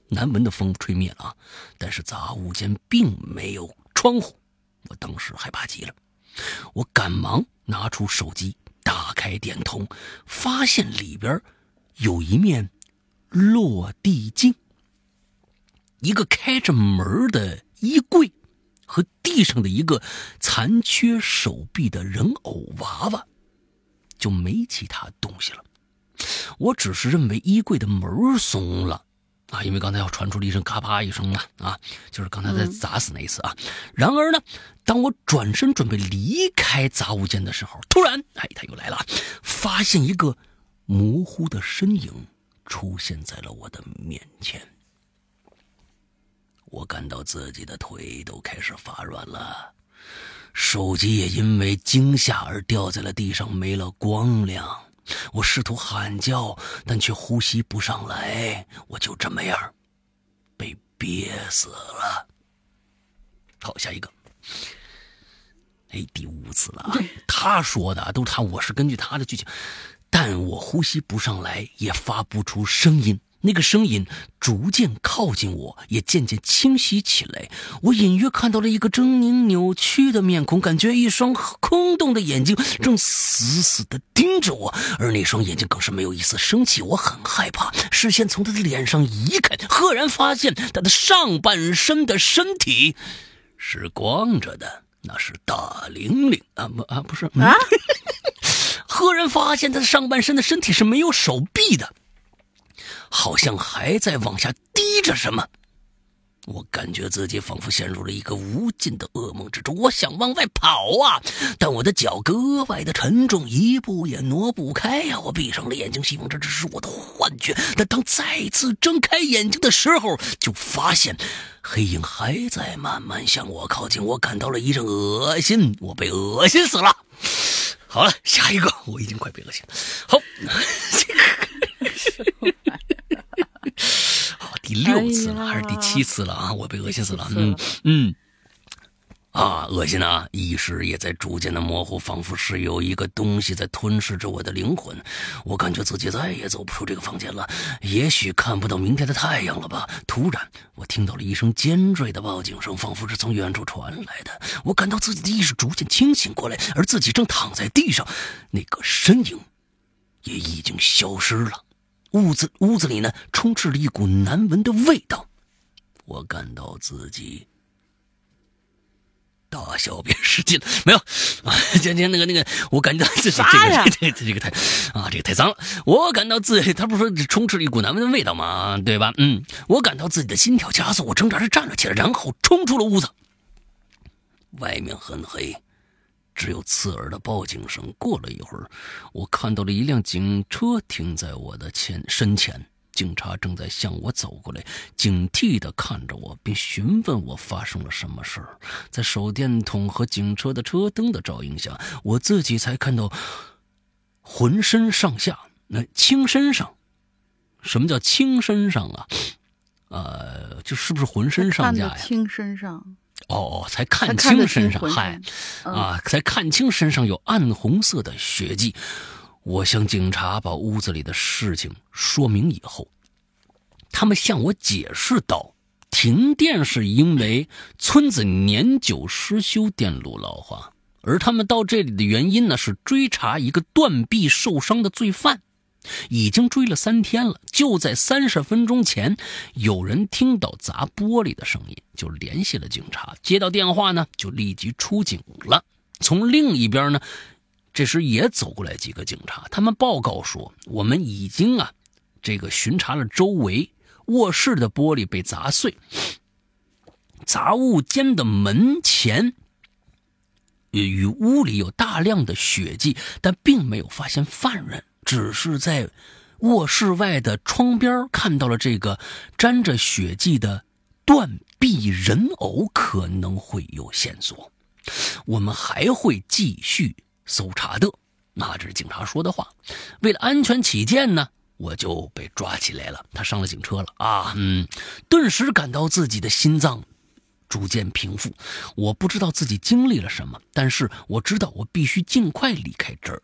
难闻的风吹灭了啊，但是杂物间并没有窗户，我当时害怕极了。我赶忙拿出手机，打开电筒，发现里边有一面落地镜，一个开着门的衣柜，和地上的一个残缺手臂的人偶娃娃，就没其他东西了。我只是认为衣柜的门松了。啊，因为刚才要传出了一声咔啪一声嘛，啊，就是刚才在砸死那一次啊。然而呢，当我转身准备离开杂物间的时候，突然，哎，他又来了，发现一个模糊的身影出现在了我的面前。我感到自己的腿都开始发软了，手机也因为惊吓而掉在了地上，没了光亮。我试图喊叫，但却呼吸不上来。我就这么样被憋死了。好，下一个。哎，第五次了啊！他说的都是他，我是根据他的剧情，但我呼吸不上来，也发不出声音。那个声音逐渐靠近我，也渐渐清晰起来。我隐约看到了一个狰狞扭曲的面孔，感觉一双空洞的眼睛正死死地盯着我，而那双眼睛更是没有一丝生气。我很害怕，视线从他的脸上移开，赫然发现他的上半身的身体是光着的，那是大玲玲啊不啊不是啊！赫然发现他的上半身的身体是没有手臂的。好像还在往下滴着什么，我感觉自己仿佛陷入了一个无尽的噩梦之中。我想往外跑啊，但我的脚格外的沉重，一步也挪不开呀。我闭上了眼睛，希望这只是我的幻觉。但当再次睁开眼睛的时候，就发现黑影还在慢慢向我靠近。我感到了一阵恶心，我被恶心死了。好了，下一个，我已经快被恶心了。好，这个。好，第六次了还是第七次了啊？我被恶心死了。嗯嗯，啊，恶心啊！意识也在逐渐的模糊，仿佛是有一个东西在吞噬着我的灵魂。我感觉自己再也走不出这个房间了，也许看不到明天的太阳了吧？突然，我听到了一声尖锐的报警声，仿佛是从远处传来的。我感到自己的意识逐渐清醒过来，而自己正躺在地上，那个身影也已经消失了。屋子屋子里呢，充斥着一股难闻的味道，我感到自己大小便失禁了没有？啊，今天那个那个，我感觉到自己这个 这个这个太啊，这个太脏了。我感到自己，他不是说充斥着一股难闻的味道吗？对吧？嗯，我感到自己的心跳加速，我挣扎着站了起来，然后冲出了屋子。外面很黑，只有刺耳的报警声。过了一会儿，我看到了一辆警车停在我的前身前。警察正在向我走过来，警惕地看着我，并询问我发生了什么事儿。在手电筒和警车的车灯的照应下，我自己才看到浑身上下那青身上。什么叫青身上啊？呃，就是不是浑身上下呀？青身上。哦哦，才看清身上，嗨身，啊，才看清身上有暗红色的血迹。我向警察把屋子里的事情说明以后，他们向我解释道：停电是因为村子年久失修，电路老化，而他们到这里的原因呢是追查一个断臂受伤的罪犯。已经追了三天了，就在三十分钟前，有人听到砸玻璃的声音，就联系了警察。接到电话呢，就立即出警了。从另一边呢，这时也走过来几个警察，他们报告说，我们已经啊，这个巡查了周围，卧室的玻璃被砸碎，杂物间的门前。与与屋里有大量的血迹，但并没有发现犯人。只是在卧室外的窗边看到了这个沾着血迹的断臂人偶，可能会有线索。我们还会继续搜查的。那这是警察说的话。为了安全起见呢，我就被抓起来了。他上了警车了啊，嗯，顿时感到自己的心脏逐渐平复。我不知道自己经历了什么，但是我知道我必须尽快离开这儿。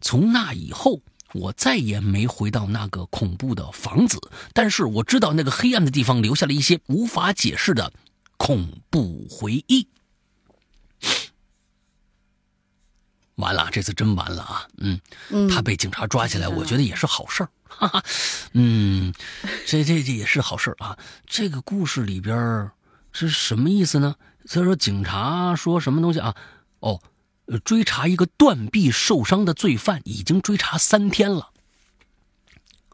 从那以后。我再也没回到那个恐怖的房子，但是我知道那个黑暗的地方留下了一些无法解释的恐怖回忆。完了，这次真完了啊！嗯，嗯，他被警察抓起来，我觉得也是好事儿，哈哈。嗯，这这这也是好事儿啊。这个故事里边是什么意思呢？他说警察说什么东西啊？哦。呃，追查一个断臂受伤的罪犯，已经追查三天了。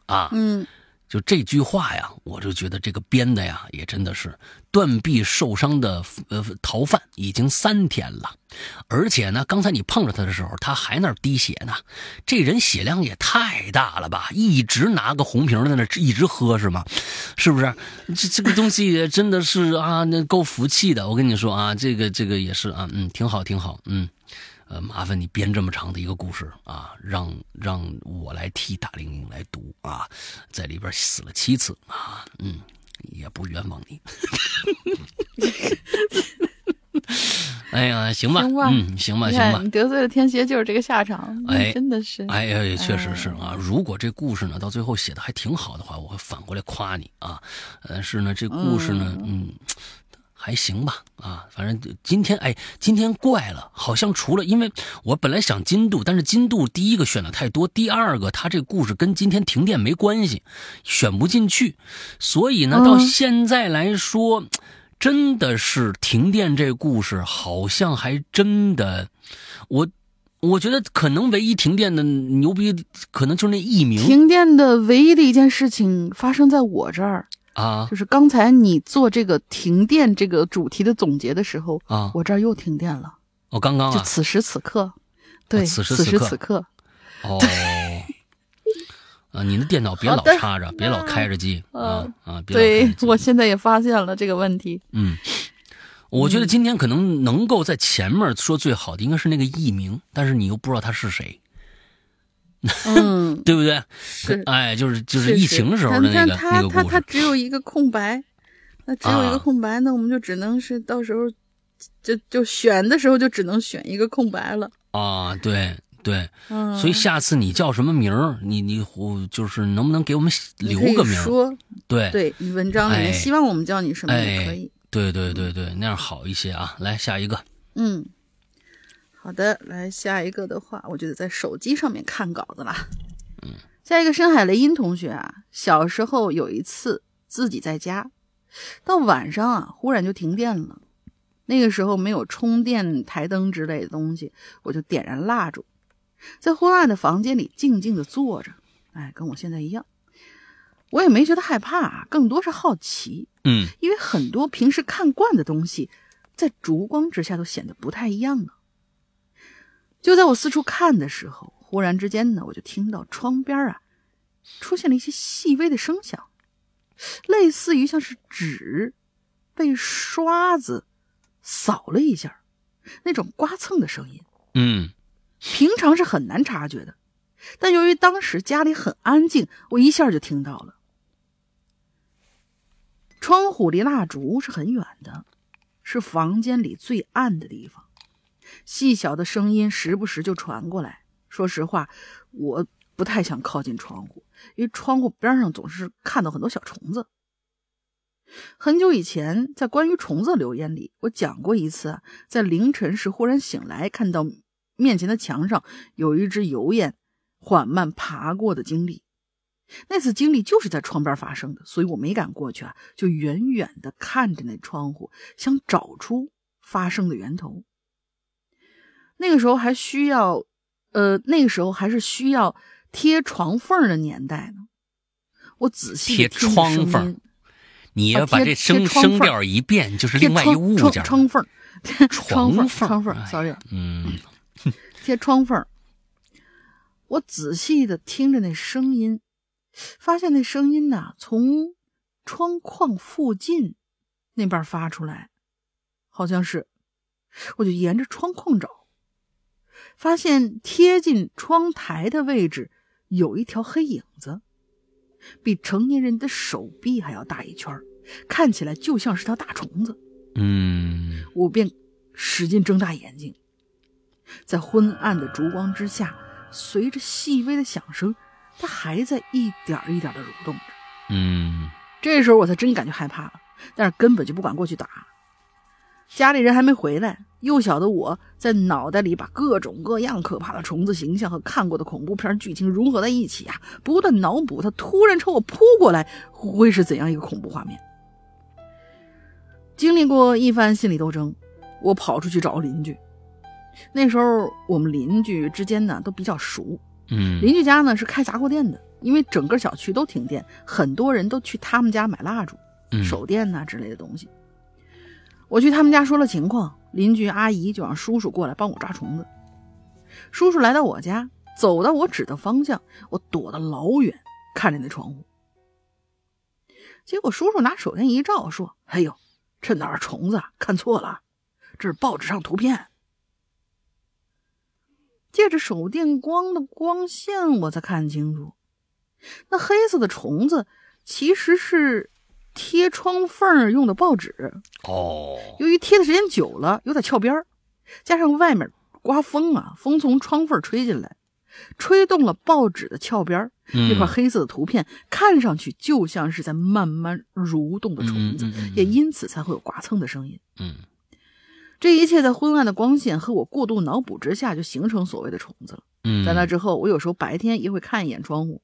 啊，嗯，就这句话呀，我就觉得这个编的呀，也真的是断臂受伤的呃逃犯已经三天了，而且呢，刚才你碰着他的时候，他还那滴血呢，这人血量也太大了吧，一直拿个红瓶在那一直喝是吗？是不是？这这个东西也真的是啊，那够服气的。我跟你说啊，这个这个也是啊，嗯，挺好挺好，嗯。呃，麻烦你编这么长的一个故事啊，让让我来替大玲玲来读啊，在里边死了七次啊，嗯，也不冤枉你。哎呀，行吧，行吧嗯，行吧，行吧，你得罪了天蝎就是这个下场，哎真的是，哎呀，也确实是啊。如果这故事呢到最后写的还挺好的话，我会反过来夸你啊。但是呢，这故事呢，嗯，还行吧啊。反正今天哎，今天怪了，好像除了因为我本来想金度，但是金度第一个选的太多，第二个他这故事跟今天停电没关系，选不进去，所以呢，嗯到现在来说。真的是停电这故事，好像还真的，我我觉得可能唯一停电的牛逼，可能就是那艺名停电的唯一的一件事情发生在我这儿，啊。就是刚才你做这个停电这个主题的总结的时候，啊！我这儿又停电了，我刚刚啊，就此时此刻，对，此时此此刻此刻，哦，啊，你的电脑别老插着，别老开着机啊啊！别对 我现在也发现了这个问题，嗯，我觉得今天可能能够在前面说最好的应该是那个艺名，但是你又不知道他是谁，嗯，对不对？是哎，就是就是疫情时候的那个但他他他那个故事只有一个空白，那只有一啊个空白，那我们就只能是到时候就就选的时候就只能选一个空白了。啊，对对，嗯，所以下次你叫什么名儿，你你我就是能不能给我们留个名？说，对对你文章里哎面希望我们叫你什么也可以。对对对对，那样好一些啊。来下一个，嗯，好的，来下一个的话，我就得在手机上面看稿子啦。嗯，下一个深海雷音同学啊，小时候有一次自己在家，到晚上啊，忽然就停电了。那个时候没有充电台灯之类的东西，我就点燃蜡烛，在昏暗的房间里静静的坐着。哎，跟我现在一样，我也没觉得害怕，更多是好奇。嗯，因为很多平时看惯的东西，在烛光之下都显得不太一样呢。就在我四处看的时候，忽然之间呢，我就听到窗边啊，出现了一些细微的声响，类似于像是纸被刷子扫了一下，那种刮蹭的声音。嗯，平常是很难察觉的。但由于当时家里很安静，我一下就听到了。窗户离蜡烛是很远的，是房间里最暗的地方。细小的声音时不时就传过来。说实话，我不太想靠近窗户，因为窗户边上总是看到很多小虫子。很久以前，在关于虫子留言里，我讲过一次，在凌晨时忽然醒来，看到面前的墙上有一只油烟。缓慢爬过的经历，那次经历就是在窗边发生的，所以我没敢过去啊，就远远的看着那窗户，想找出发生的源头。那个时候还需要，呃，那个时候还是需要贴床缝的年代呢。我仔细贴窗缝，你要把这声声调一变，就是另外一物件。窗缝，窗缝，窗缝，sorry，嗯，贴窗缝。我仔细的听着那声音，发现那声音呐，从窗框附近那边发出来，好像是，我就沿着窗框找，发现贴近窗台的位置有一条黑影子，比成年人的手臂还要大一圈，看起来就像是条大虫子。嗯，我便使劲睁大眼睛，在昏暗的烛光之下。随着细微的响声，它还在一点一点的蠕动着。嗯，这时候我才真感觉害怕了，但是根本就不敢过去打。家里人还没回来，幼小的我在脑袋里把各种各样可怕的虫子形象和看过的恐怖片剧情融合在一起啊，不断脑补它突然朝我扑过来会是怎样一个恐怖画面。经历过一番心理斗争，我跑出去找邻居。那时候我们邻居之间呢都比较熟，嗯，邻居家呢是开杂货店的，因为整个小区都停电，很多人都去他们家买蜡烛、手电呐之类的东西。我去他们家说了情况，邻居阿姨就让叔叔过来帮我抓虫子。叔叔来到我家，走到我指的方向，我躲得老远，看着那窗户。结果叔叔拿手电一照，说：“哎呦，这哪是虫子？看错了，这是报纸上图片。”借着手电光的光线，我才看清楚，那黑色的虫子其实是贴窗缝用的报纸。哦，由于贴的时间久了，有点翘边加上外面刮风啊，风从窗缝吹进来，吹动了报纸的翘边那块黑色的图片看上去就像是在慢慢蠕动的虫子，也因此才会有刮蹭的声音。嗯。这一切在昏暗的光线和我过度脑补之下，就形成所谓的虫子了。嗯，在那之后，我有时候白天也会看一眼窗户，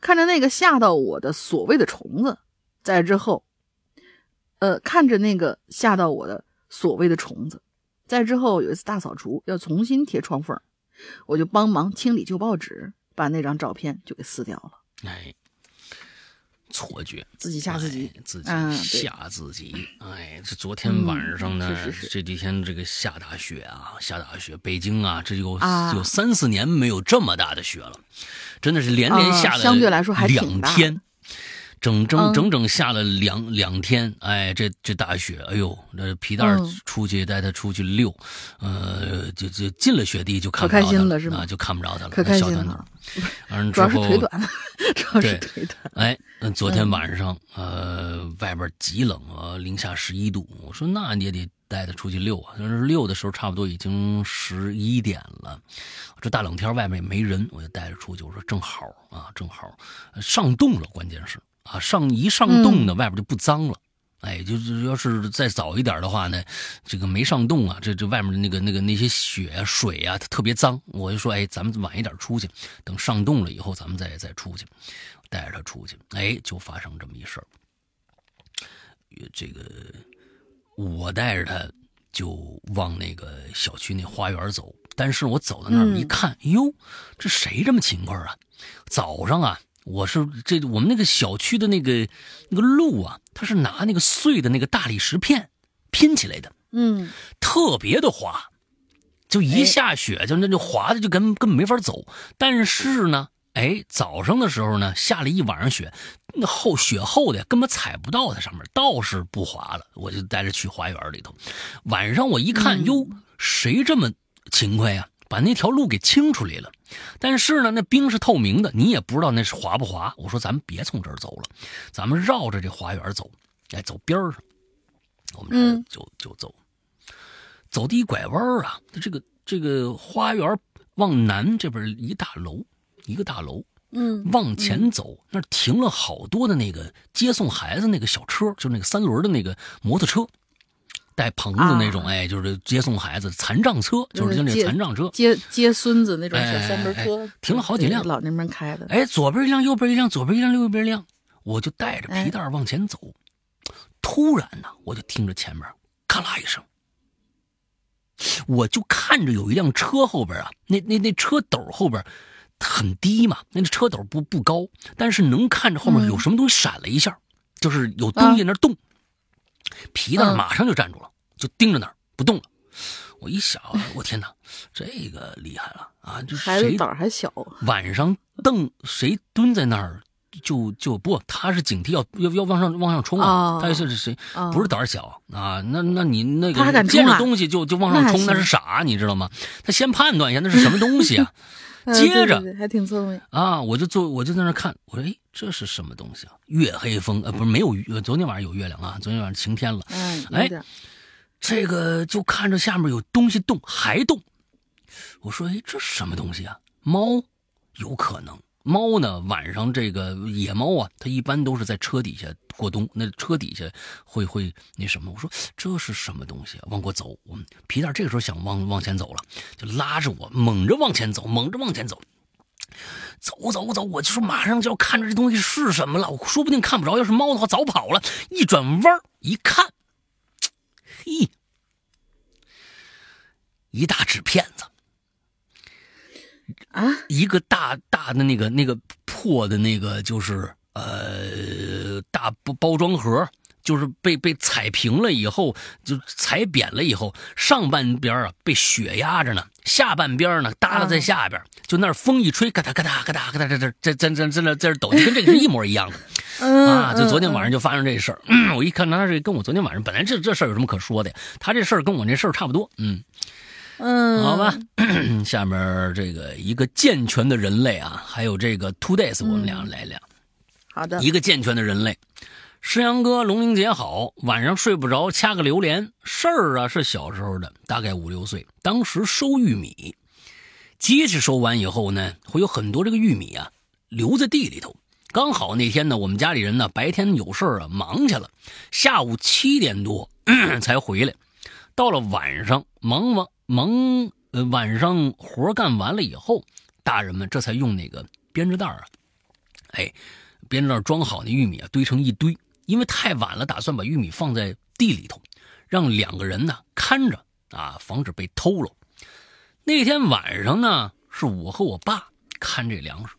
看着那个吓到我的所谓的虫子。在之后，呃，看着那个吓到我的所谓的虫子。在之后有一次大扫除，要重新贴窗缝，我就帮忙清理旧报纸，把那张照片就给撕掉了。哎。错觉，自己吓自己，自己吓自己。哎，这昨天晚上呢，这几天这个下大雪啊，下大雪，北京啊，这有有三四年没有这么大的雪了，真的是连连下了相对来说还两天。整整整整下了两两天，哎，这这大雪，哎呦，那皮蛋出去带他出去溜，呃，就就进了雪地就看不着他了，是就看不着他了，可开心了。完主要是腿短，主要是腿短。哎，昨天晚上，呃，外边极冷啊，零下十一度。我说那你也得带他出去溜啊。但是溜的时候差不多已经十一点了，这大冷天外面也没人，我就带着出去。我说正好啊，正好上冻了，关键是。啊，上一上冻呢，外边就不脏了。哎，就是要是再早一点的话呢，这个没上冻啊，这这外面的那个那个那些雪啊、水啊，它特别脏。我就说，哎，咱们晚一点出去，等上冻了以后，咱们再再出去，带着他出去。哎，就发生这么一事儿。这个我带着他就往那个小区那花园走。但是我走到那儿一看，哟，这谁这么勤快啊？早上啊，我是这我们那个小区的那个那个路啊，它是拿那个碎的那个大理石片拼起来的，嗯，特别的滑，就一下雪就那就滑的就根根本没法走。但是呢，哎，早上的时候呢，下了一晚上雪，那厚雪厚的根本踩不到它上面，倒是不滑了。我就带着去花园里头，晚上我一看，哟，谁这么？勤快呀，把那条路给清出来了。但是呢，那冰是透明的，你也不知道那是滑不滑。我说咱们别从这儿走了，咱们绕着这花园走，哎，走边上。我们就就走，走的一拐弯啊，这个这个花园往南这边一大楼，一个大楼，嗯，往前走，那停了好多的那个接送孩子那个小车，就那个三轮的那个摩托车。带棚子那种，哎，就是接送孩子残障车，就是就那残障车，接接孙子那种小三轮车，停了好几辆，老年人开的。哎，左边一辆，右边一辆，左边一辆，右边一辆，我就带着皮带往前走。突然呢，我就听着前面咔啦一声，我就看着有一辆车后边啊，那那那车斗后边很低嘛，那车斗不不高，但是能看着后面有什么东西闪了一下，就是有东西那动。皮蛋马上就站住了，就盯着那儿不动了。我一想，我天哪，这个厉害了啊！这孩子胆还小，晚上瞪谁蹲在那儿，就就不，他是警惕要要要往上往上冲啊！他是谁？不是胆小啊？那那你那个见着东西就就往上冲，那是傻，你知道吗？他先判断一下那是什么东西啊。接着还挺聪明啊！我就坐，我就在那看，我说：“哎，这是什么东西啊？”月黑风，呃，不是没有月，昨天晚上有月亮啊，昨天晚上晴天了。嗯，哎，这个就看着下面有东西动，还动。我说：“哎，这是什么东西啊？猫？有可能。”猫呢？晚上这个野猫啊，它一般都是在车底下过冬。那车底下会会那什么？我说这是什么东西啊？往过走，我们皮蛋这个时候想往往前走了，就拉着我猛着往前走，猛着往前走，走走走，我就说马上就要看着这东西是什么了。我说不定看不着，要是猫的话早跑了。一转弯一看，嘿，一大纸片子。啊，一个大大的那个那个破的那个就是呃大包包装盒，就是被被踩平了以后，就踩扁了以后，上半边啊被雪压着呢，下半边呢耷拉在下边，就那风一吹，咔嗒咔嗒咔嗒咔嗒，这这这这这这这抖，跟这个是一模一样的。啊，就昨天晚上就发生这事儿，我一看他这跟我昨天晚上本来这这事儿有什么可说的，他这事儿跟我那事儿差不多，嗯。嗯，好吧，下面这个一个健全的人类啊，还有这个 Two Days，我们俩来聊。好的，一个健全的人类，诗阳哥，龙玲姐好，晚上睡不着，掐个榴莲。事儿啊是小时候的，大概五六岁，当时收玉米，机器收完以后呢，会有很多这个玉米啊留在地里头。刚好那天呢，我们家里人呢白天有事啊忙去了，下午七点多 才回来，到了晚上忙完。忙，呃，晚上活干完了以后，大人们这才用那个编织袋啊，哎，编织袋装好那玉米啊，堆成一堆。因为太晚了，打算把玉米放在地里头，让两个人呢看着啊，防止被偷了。那天晚上呢，是我和我爸看这粮食。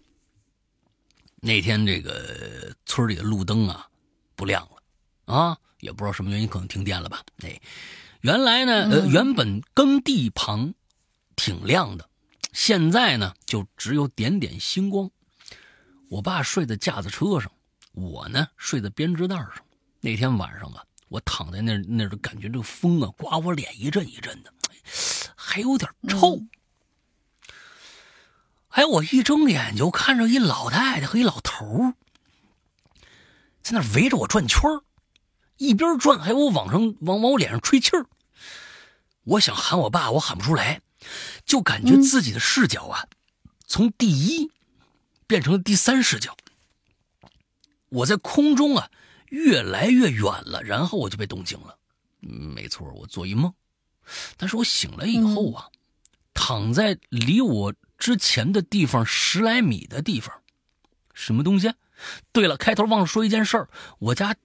那天这个村里的路灯啊不亮了，啊，也不知道什么原因，可能停电了吧？哎。原来呢，呃，原本耕地旁挺亮的，现在呢就只有点点星光。我爸睡在架子车上，我呢睡在编织袋上。那天晚上啊，我躺在那那儿，感觉这个风啊刮我脸一阵一阵的，还有点臭。哎，我一睁眼就看着一老太太和一老头在那围着我转圈一边转还有我往上往往我脸上吹气儿。我想喊我爸，我喊不出来，就感觉自己的视角啊，从第一变成了第三视角。我在空中啊，越来越远了，然后我就被冻醒了。没错，我做一梦，但是我醒了以后啊，躺在离我之前的地方十来米的地方，什么东西？对了，开头忘了说一件事儿，我家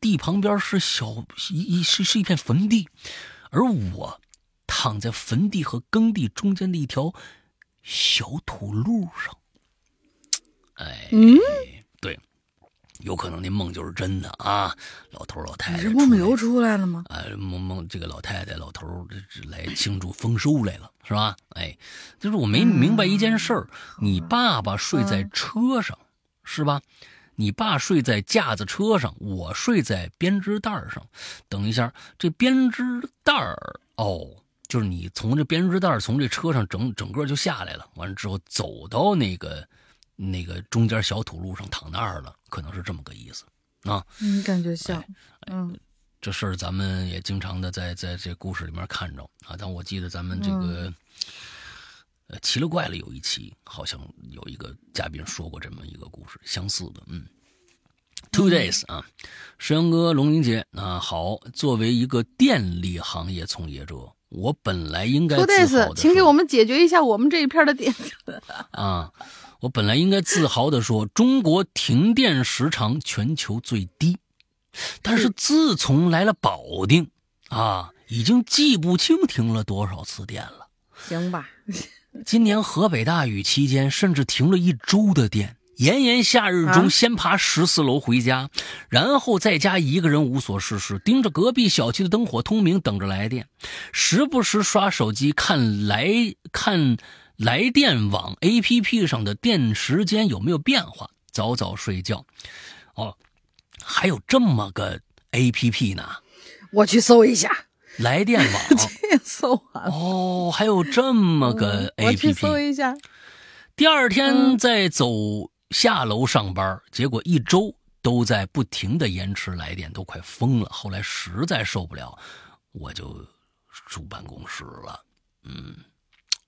地旁边是小一一是是一片坟地。而我躺在坟地和耕地中间的一条小土路上。哎，嗯，对，有可能那梦就是真的啊！老头老太太这梦游出来了吗？啊，梦梦这个老太太老头这来庆祝丰收来了，是吧？哎，就是我没明白一件事儿，你爸爸睡在车上，是吧？你爸睡在架子车上，我睡在编织袋上。等一下，这编织袋儿哦，就是你从这编织袋从这车上整整个就下来了，完了之后走到那个。那个中间小土路上躺那儿了，可能是这么个意思啊。你，感觉像。嗯，这事儿咱们也经常的在在这故事里面看着啊。但我记得咱们这个呃奇了怪了有一期，好像有一个嘉宾说过这么一个故事，相似的。嗯，Two days 啊，石阳哥、龙玲姐啊，好。作为一个电力行业从业者，我本来应该 Two days，请给我们解决一下我们这一片的电 啊。我本来应该自豪的说，中国停电时长全球最低，但是自从来了保定，啊，已经记不清停了多少次电了。行吧，今年河北大雨期间，甚至停了一周的电。炎炎夏日中，先爬十四楼回家，然后在家一个人无所事事，盯着隔壁小区的灯火通明，等着来电，时不时刷手机看来看。来电网 A P P 上的电时间有没有变化？早早睡觉。哦，还有这么个 A P P 呢，我去搜一下。来电网，这搜完了。哦，还有这么个 A P P。我去搜一下。第二天再走下楼上班，结果一周都在不停的延迟来电，都快疯了。后来实在受不了，我就住办公室了。嗯，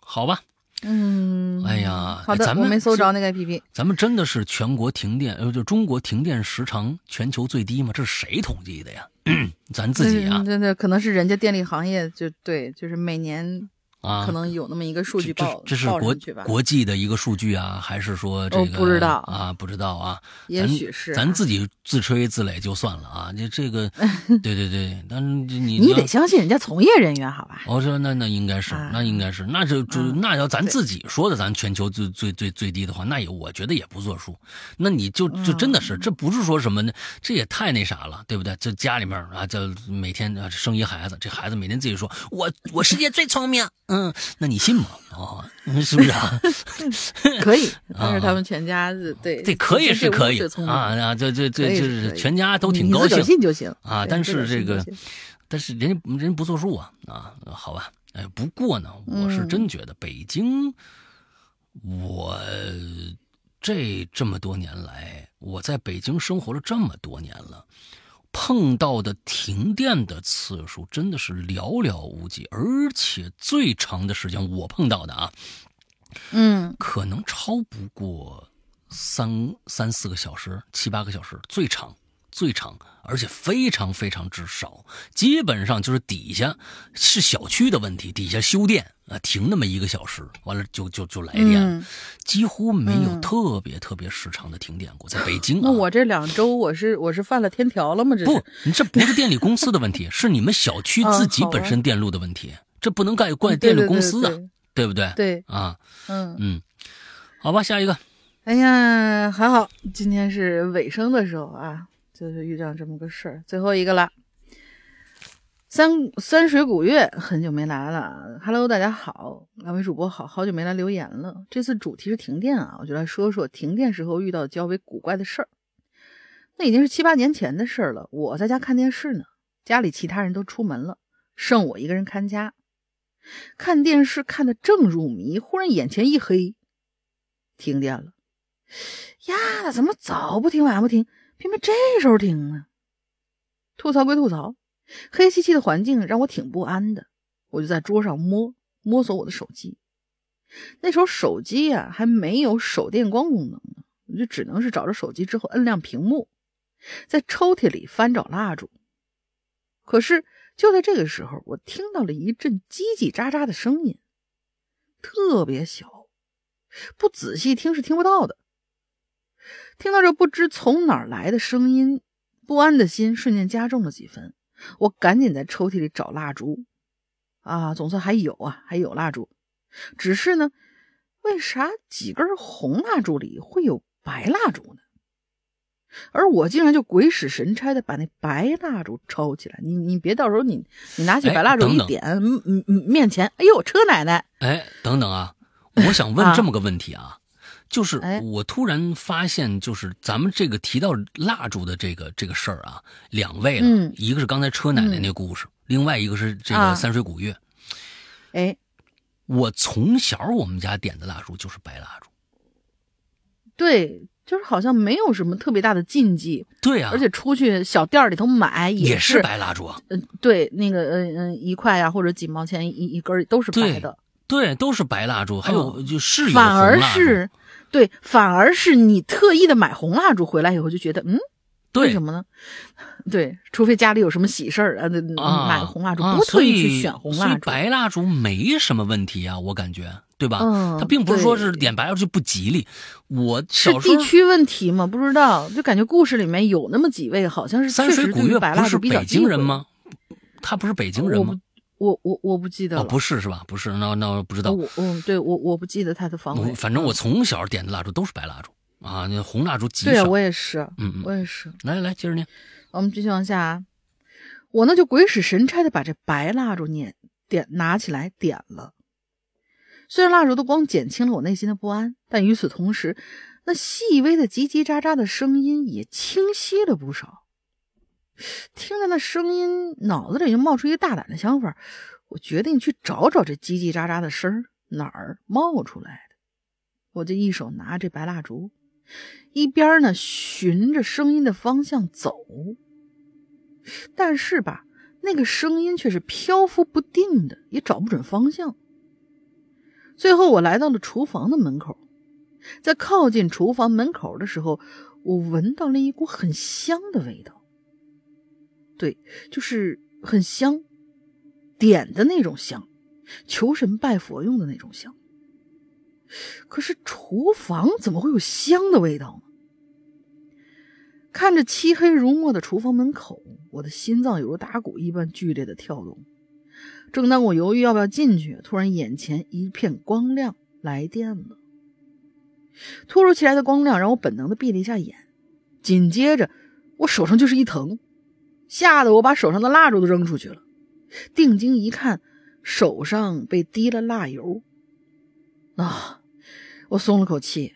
好吧。嗯，哎呀，好的，咱们没搜着那个 APP。咱们真的是全国停电，呃，就中国停电时长全球最低吗？这是谁统计的呀？咱自己啊？对对可能是人家电力行业就对，就是每年。啊，可能有那么一个数据报，这是国国际的一个数据啊，还是说这个不知道啊？不知道啊？也许是咱自己自吹自擂就算了啊！这这个，对对对，但你你得相信人家从业人员好吧？我说那那应该是，那应该是，那就就那要咱自己说的，咱全球最最最最低的话，那也我觉得也不作数。那你就就真的是，这不是说什么呢？这也太那啥了，对不对？这家里面啊，就每天啊生一孩子，这孩子每天自己说，我我世界最聪明。嗯，那你信吗？哦，是不是啊？可以，但是他们全家对这可以是可以啊啊，这这这就是全家都挺高兴，信就行啊。但是这个，但是人家人不作数啊啊，好吧。哎，不过呢，我是真觉得北京，我这这么多年来，我在北京生活了这么多年了。碰到的停电的次数真的是寥寥无几，而且最长的时间我碰到的啊，嗯，可能超不过三三四个小时、七八个小时，最长。最长，而且非常非常之少，基本上就是底下是小区的问题，底下修电啊，停那么一个小时，完了就就就来电，几乎没有特别特别时长的停电过。在北京，那我这两周我是我是犯了天条了吗？这不，你这不是电力公司的问题，是你们小区 自己本身电路的问题，这不能怪怪电力公司啊，对不对？对啊，嗯嗯，好吧，下一个。哎呀，还好今天是尾声的时候啊。就是遇上这么个事儿，最后一个了。三三水古月很久没来了，Hello，大家好，两位主播好，好久没来留言了。这次主题是停电啊，我就来说说停电时候遇到较为古怪的事儿。那已经是七八年前的事儿了，我在家看电视呢，家里其他人都出门了，剩我一个人看家。看电视看得正入迷，忽然眼前一黑，停电了。呀，怎么早不停晚不停？偏偏这时候停呢？吐槽归吐槽，黑漆漆的环境让我挺不安的。我就在桌上摸摸索我的手机，那时候手机呀还没有手电光功能呢，我就只能是找着手机之后摁亮屏幕，在抽屉里翻找蜡烛。可是就在这个时候，我听到了一阵叽叽喳喳的声音，特别小，不仔细听是听不到的。听到这不知从哪儿来的声音，不安的心瞬间加重了几分。我赶紧在抽屉里找蜡烛，啊，总算还有啊，还有蜡烛。只是呢，为啥几根红蜡烛里会有白蜡烛呢？而我竟然就鬼使神差的把那白蜡烛抄起来。你你别到时候你你拿起白蜡烛一点，嗯嗯嗯，面前，哎呦，车奶奶！哎，等等啊，我想问这么个问题啊，就是我突然发现，就是咱们这个提到蜡烛的这个这个事儿啊，两位了，一个是刚才车奶奶那故事，另外一个是这个三水古月。哎，我从小我们家点的蜡烛就是白蜡烛。对。就是好像没有什么特别大的禁忌，对呀，而且出去小店里头买也是白蜡烛，嗯，对，那个嗯嗯一块呀或者几毛钱一一根都是白的，对，都是白蜡烛，还有就是反而是对，反而是你特意的买红蜡烛回来以后就觉得嗯，为什么呢？对，除非家里有什么喜事儿啊，买个红蜡烛，不特意去选红蜡烛，白蜡烛没什么问题啊，我感觉。对吧？嗯，它并不是说是点白蜡烛不吉利。我小时候地区问题吗？不知道，就感觉故事里面有那么几位，好像是三水古月不是北京人吗？他不是北京人吗？我我我不记得了。不是是吧？不是，那那不知道。我嗯，对我我不记得他的方位。反正我从小点的蜡烛都是白蜡烛啊，那红蜡烛极少。对啊，我也是。嗯嗯，我也是。来来，接着念。我们继续往下。我呢就鬼使神差的把这白蜡烛念点拿起来点了。虽然蜡烛的光减轻了我内心的不安，但与此同时，那细微的叽叽喳喳的声音也清晰了不少。听着那声音，脑子里就冒出一个大胆的想法，我决定去找找这叽叽喳喳的声儿哪儿冒出来的。我就一手拿着白蜡烛，一边呢循着声音的方向走。但是吧，那个声音却是漂浮不定的，也找不准方向。最后，我来到了厨房的门口，在靠近厨房门口的时候，我闻到了一股很香的味道。对，就是很香，点的那种香，求神拜佛用的那种香。可是厨房怎么会有香的味道呢？看着漆黑如墨的厨房门口，我的心脏犹如打鼓一般剧烈的跳动。正当我犹豫要不要进去，突然眼前一片光亮，来电了。突如其来的光亮让我本能的闭了一下眼，紧接着我手上就是一疼，吓得我把手上的蜡烛都扔出去了。定睛一看，手上被滴了蜡油。啊！我松了口气，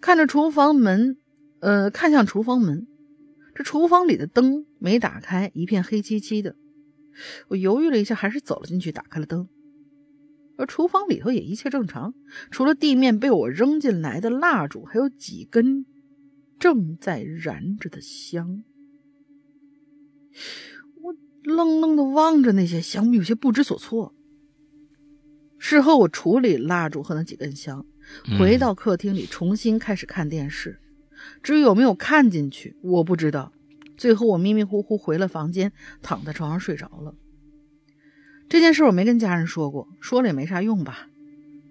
看着厨房门，呃，看向厨房门，这厨房里的灯没打开，一片黑漆漆的。我犹豫了一下，还是走了进去，打开了灯。而厨房里头也一切正常，除了地面被我扔进来的蜡烛，还有几根正在燃着的香。我愣愣的望着那些香，有些不知所措。事后，我处理蜡烛和那几根香，回到客厅里，重新开始看电视。至于有没有看进去，我不知道。最后，我迷迷糊糊回了房间，躺在床上睡着了。这件事我没跟家人说过，说了也没啥用吧。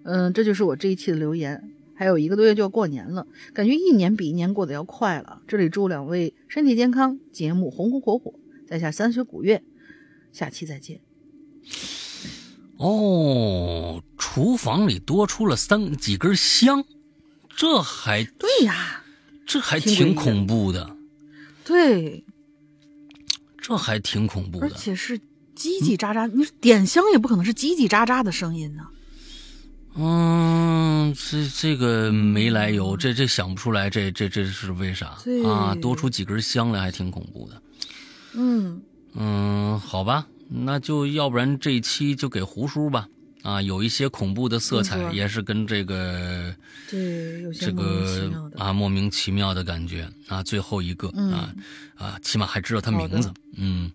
嗯，这就是我这一期的留言。还有一个多月就要过年了，感觉一年比一年过得要快了。这里祝两位身体健康，节目红红火火，在下三水古月，下期再见。哦，厨房里多出了三几根香，这还对呀，这还挺恐怖的。对，这还挺恐怖的，而且是叽叽喳喳。你点香也不可能是叽叽喳喳的声音呢。嗯，这这个没来由，这这想不出来，这这这是为啥啊？多出几根香来还挺恐怖的。嗯嗯，好吧，那就要不然这一期就给胡叔吧。啊，有一些恐怖的色彩，也是跟这个对这个啊莫名其妙的感觉啊。最后一个啊啊，起码还知道他名字，嗯，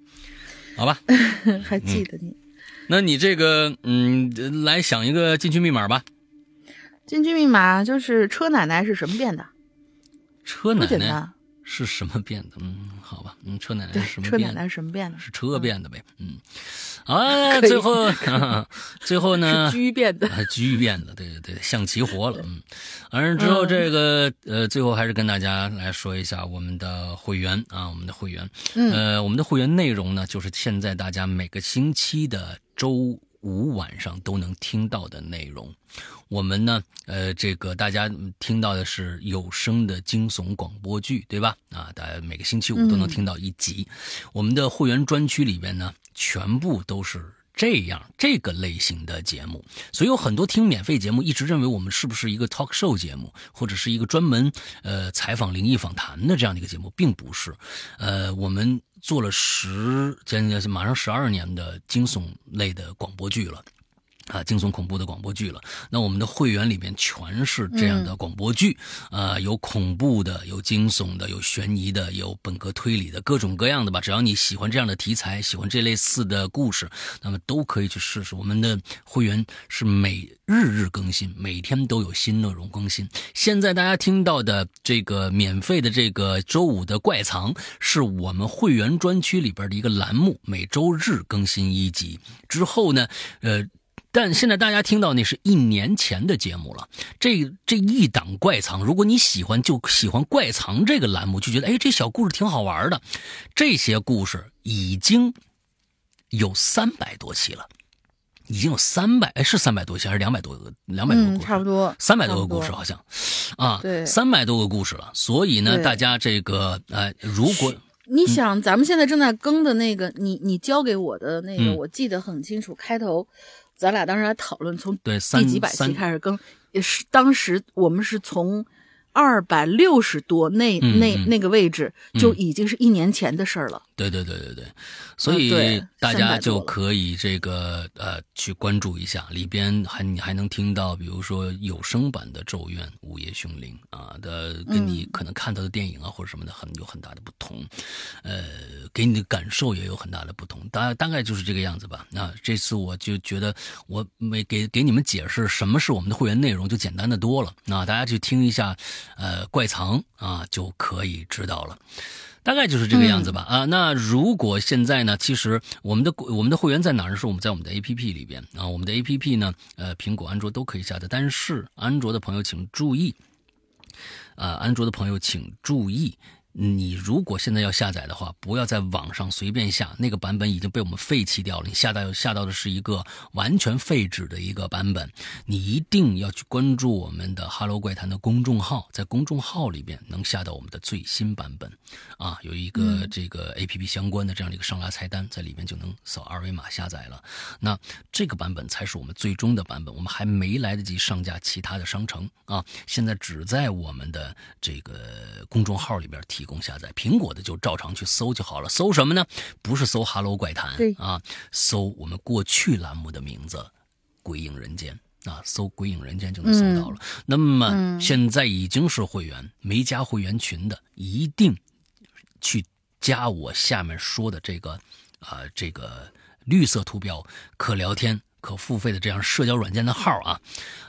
好吧，还记得你。那你这个嗯，来想一个进去密码吧。进去密码就是车奶奶是什么变的？车奶奶是什么变的？嗯，好吧，嗯，车奶奶是什，么车变的？奶奶是什么变的？是车变的呗，嗯，啊，最后，最后呢 是，车变的。啊，居变的，对对对，象棋活了，嗯，完了之后，这个呃，最后还是跟大家来说一下我们的会员啊，我们的会员，嗯呃，我们的会员内容呢，就是现在大家每个星期的周五晚上都能听到的内容。我们呢，呃，这个大家听到的是有声的惊悚广播剧，对吧？啊，大家每个星期五都能听到一集。我们的会员专区里边呢，全部都是这样这个类型的节目，所以有很多听免费节目一直认为我们是不是一个 talk show 节目，或者是一个专门呃采访灵异访谈的这样的一个节目，并不是。呃，我们做了十将近马上十二年的惊悚类的广播剧了。啊，惊悚恐怖的广播剧了。那我们的会员里面全是这样的广播剧，呃、有恐怖的，有惊悚的，有悬疑的，有本格推理的，各种各样的吧。只要你喜欢这样的题材，喜欢这类似的故事，那么都可以去试试。我们的会员是每日日更新，每天都有新内容更新。现在大家听到的这个免费的这个周五的怪藏，是我们会员专区里边的一个栏目，每周日更新一集。之后呢，呃。但现在大家听到那是一年前的节目了。这这一档怪藏，如果你喜欢，就喜欢怪藏这个栏目，就觉得哎，这小故事挺好玩的。这些故事已经有三百多期了，已经有三百，哎，是三百多期还是两百多个？两百多个嗯，故事，差不多，三百多个故事好像，啊，对三百多个故事了。所以呢，大家这个呃，如果你想，咱们现在正在更的那个，你你交给我的那个，嗯我记得很清楚。开头，咱俩当时还讨论从第几百三期开始更，也是当时我们是从二百六十多那那那个位置，就已经是一年前的事儿了。对对对对对，所以大家就可以这个呃去关注一下，里边还你还能听到，比如说有声版的《咒怨》《午夜凶铃》啊的，跟你可能看到的电影啊或者什么的很有很大的不同，呃，给你的感受也有很大的不同，大大概就是这个样子吧。那这次我就觉得我没给给你们解释什么是我们的会员内容，就简单的多了。那大家去听一下，呃，怪藏啊就可以知道了。大概就是这个样子吧、啊。那如果现在呢，其实我们的我们的会员在哪儿？是我们在我们的 A P P 里边啊。我们的 A P P 呢，呃，苹果、安卓都可以下载，但是安卓的朋友请注意，啊，安卓的朋友请注意。你如果现在要下载的话，不要在网上随便下，那个版本已经被我们废弃掉了。你下到下到的是一个完全废纸的一个版本，你一定要去关注我们的“哈喽怪谈”的公众号，在公众号里边能下到我们的最新版本，啊，有一个这个 A P P 相关的这样的一个上拉菜单，在里面就能扫二维码下载了。那这个版本才是我们最终的版本，我们还没来得及上架其他的商城啊，现在只在我们的这个公众号里边提供下载。苹果的就照常去搜就好了，搜什么呢？不是搜“哈喽怪谈对”啊，搜我们过去栏目的名字《鬼影人间》。啊，搜“鬼影人间”就能搜到了。那么现在已经是会员，没加会员群的，一定去加我下面说的这个啊、这个绿色图标可聊天。可付费的这样社交软件的号啊，啊，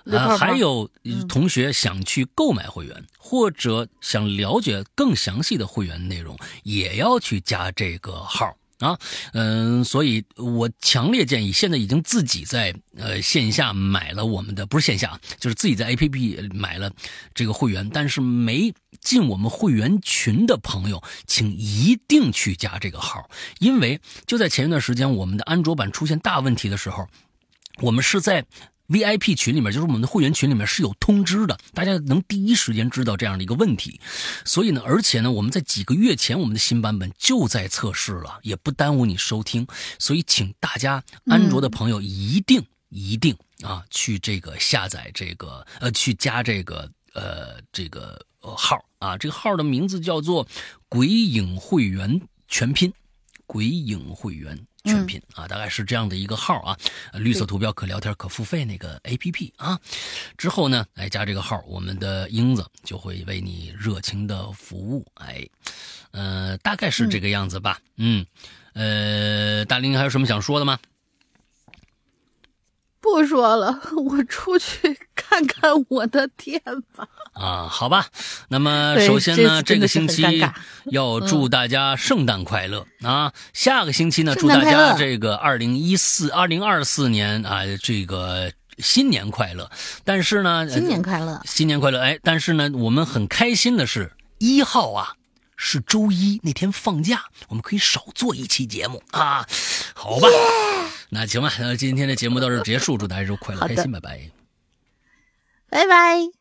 绿泡泡还有同学想去购买会员，或者想了解更详细的会员内容，也要去加这个号啊。嗯，所以我强烈建议，现在已经自己在呃线下买了我们的，不是线下啊，就是自己在 APP 买了这个会员，但是没进我们会员群的朋友，请一定去加这个号，因为就在前一段时间，我们的安卓版出现大问题的时候。我们是在 VIP 群里面，就是我们的会员群里面是有通知的，大家能第一时间知道这样的一个问题。所以呢，而且呢，我们在几个月前，我们的新版本就在测试了，也不耽误你收听。所以，请大家安卓的朋友一定、一定啊，去这个下载这个呃，去加这个呃这个呃号啊，这个号的名字叫做“鬼影会员全拼”，鬼影会员。全拼啊，大概是这样的一个号啊，绿色图标可聊天可付费那个 A P P 啊，之后呢，哎加这个号，我们的英子就会为你热情的服务，哎，呃，大概是这个样子吧，嗯，呃，大林还有什么想说的吗？不说了，我出去看看看我的店吧。啊，好吧。那么首先呢，这个星期 要祝大家圣诞快乐、啊！下个星期呢，祝大家这个二零一四、二零二四年啊，这个新年快乐。但是呢，呃新年快乐！新年快乐！哎，但是呢，我们很开心的是，一号啊是周一那天放假，我们可以少做一期节目啊。好吧那行吧，那今天的节目到这儿结束，祝大家周快乐开心，拜拜。拜拜。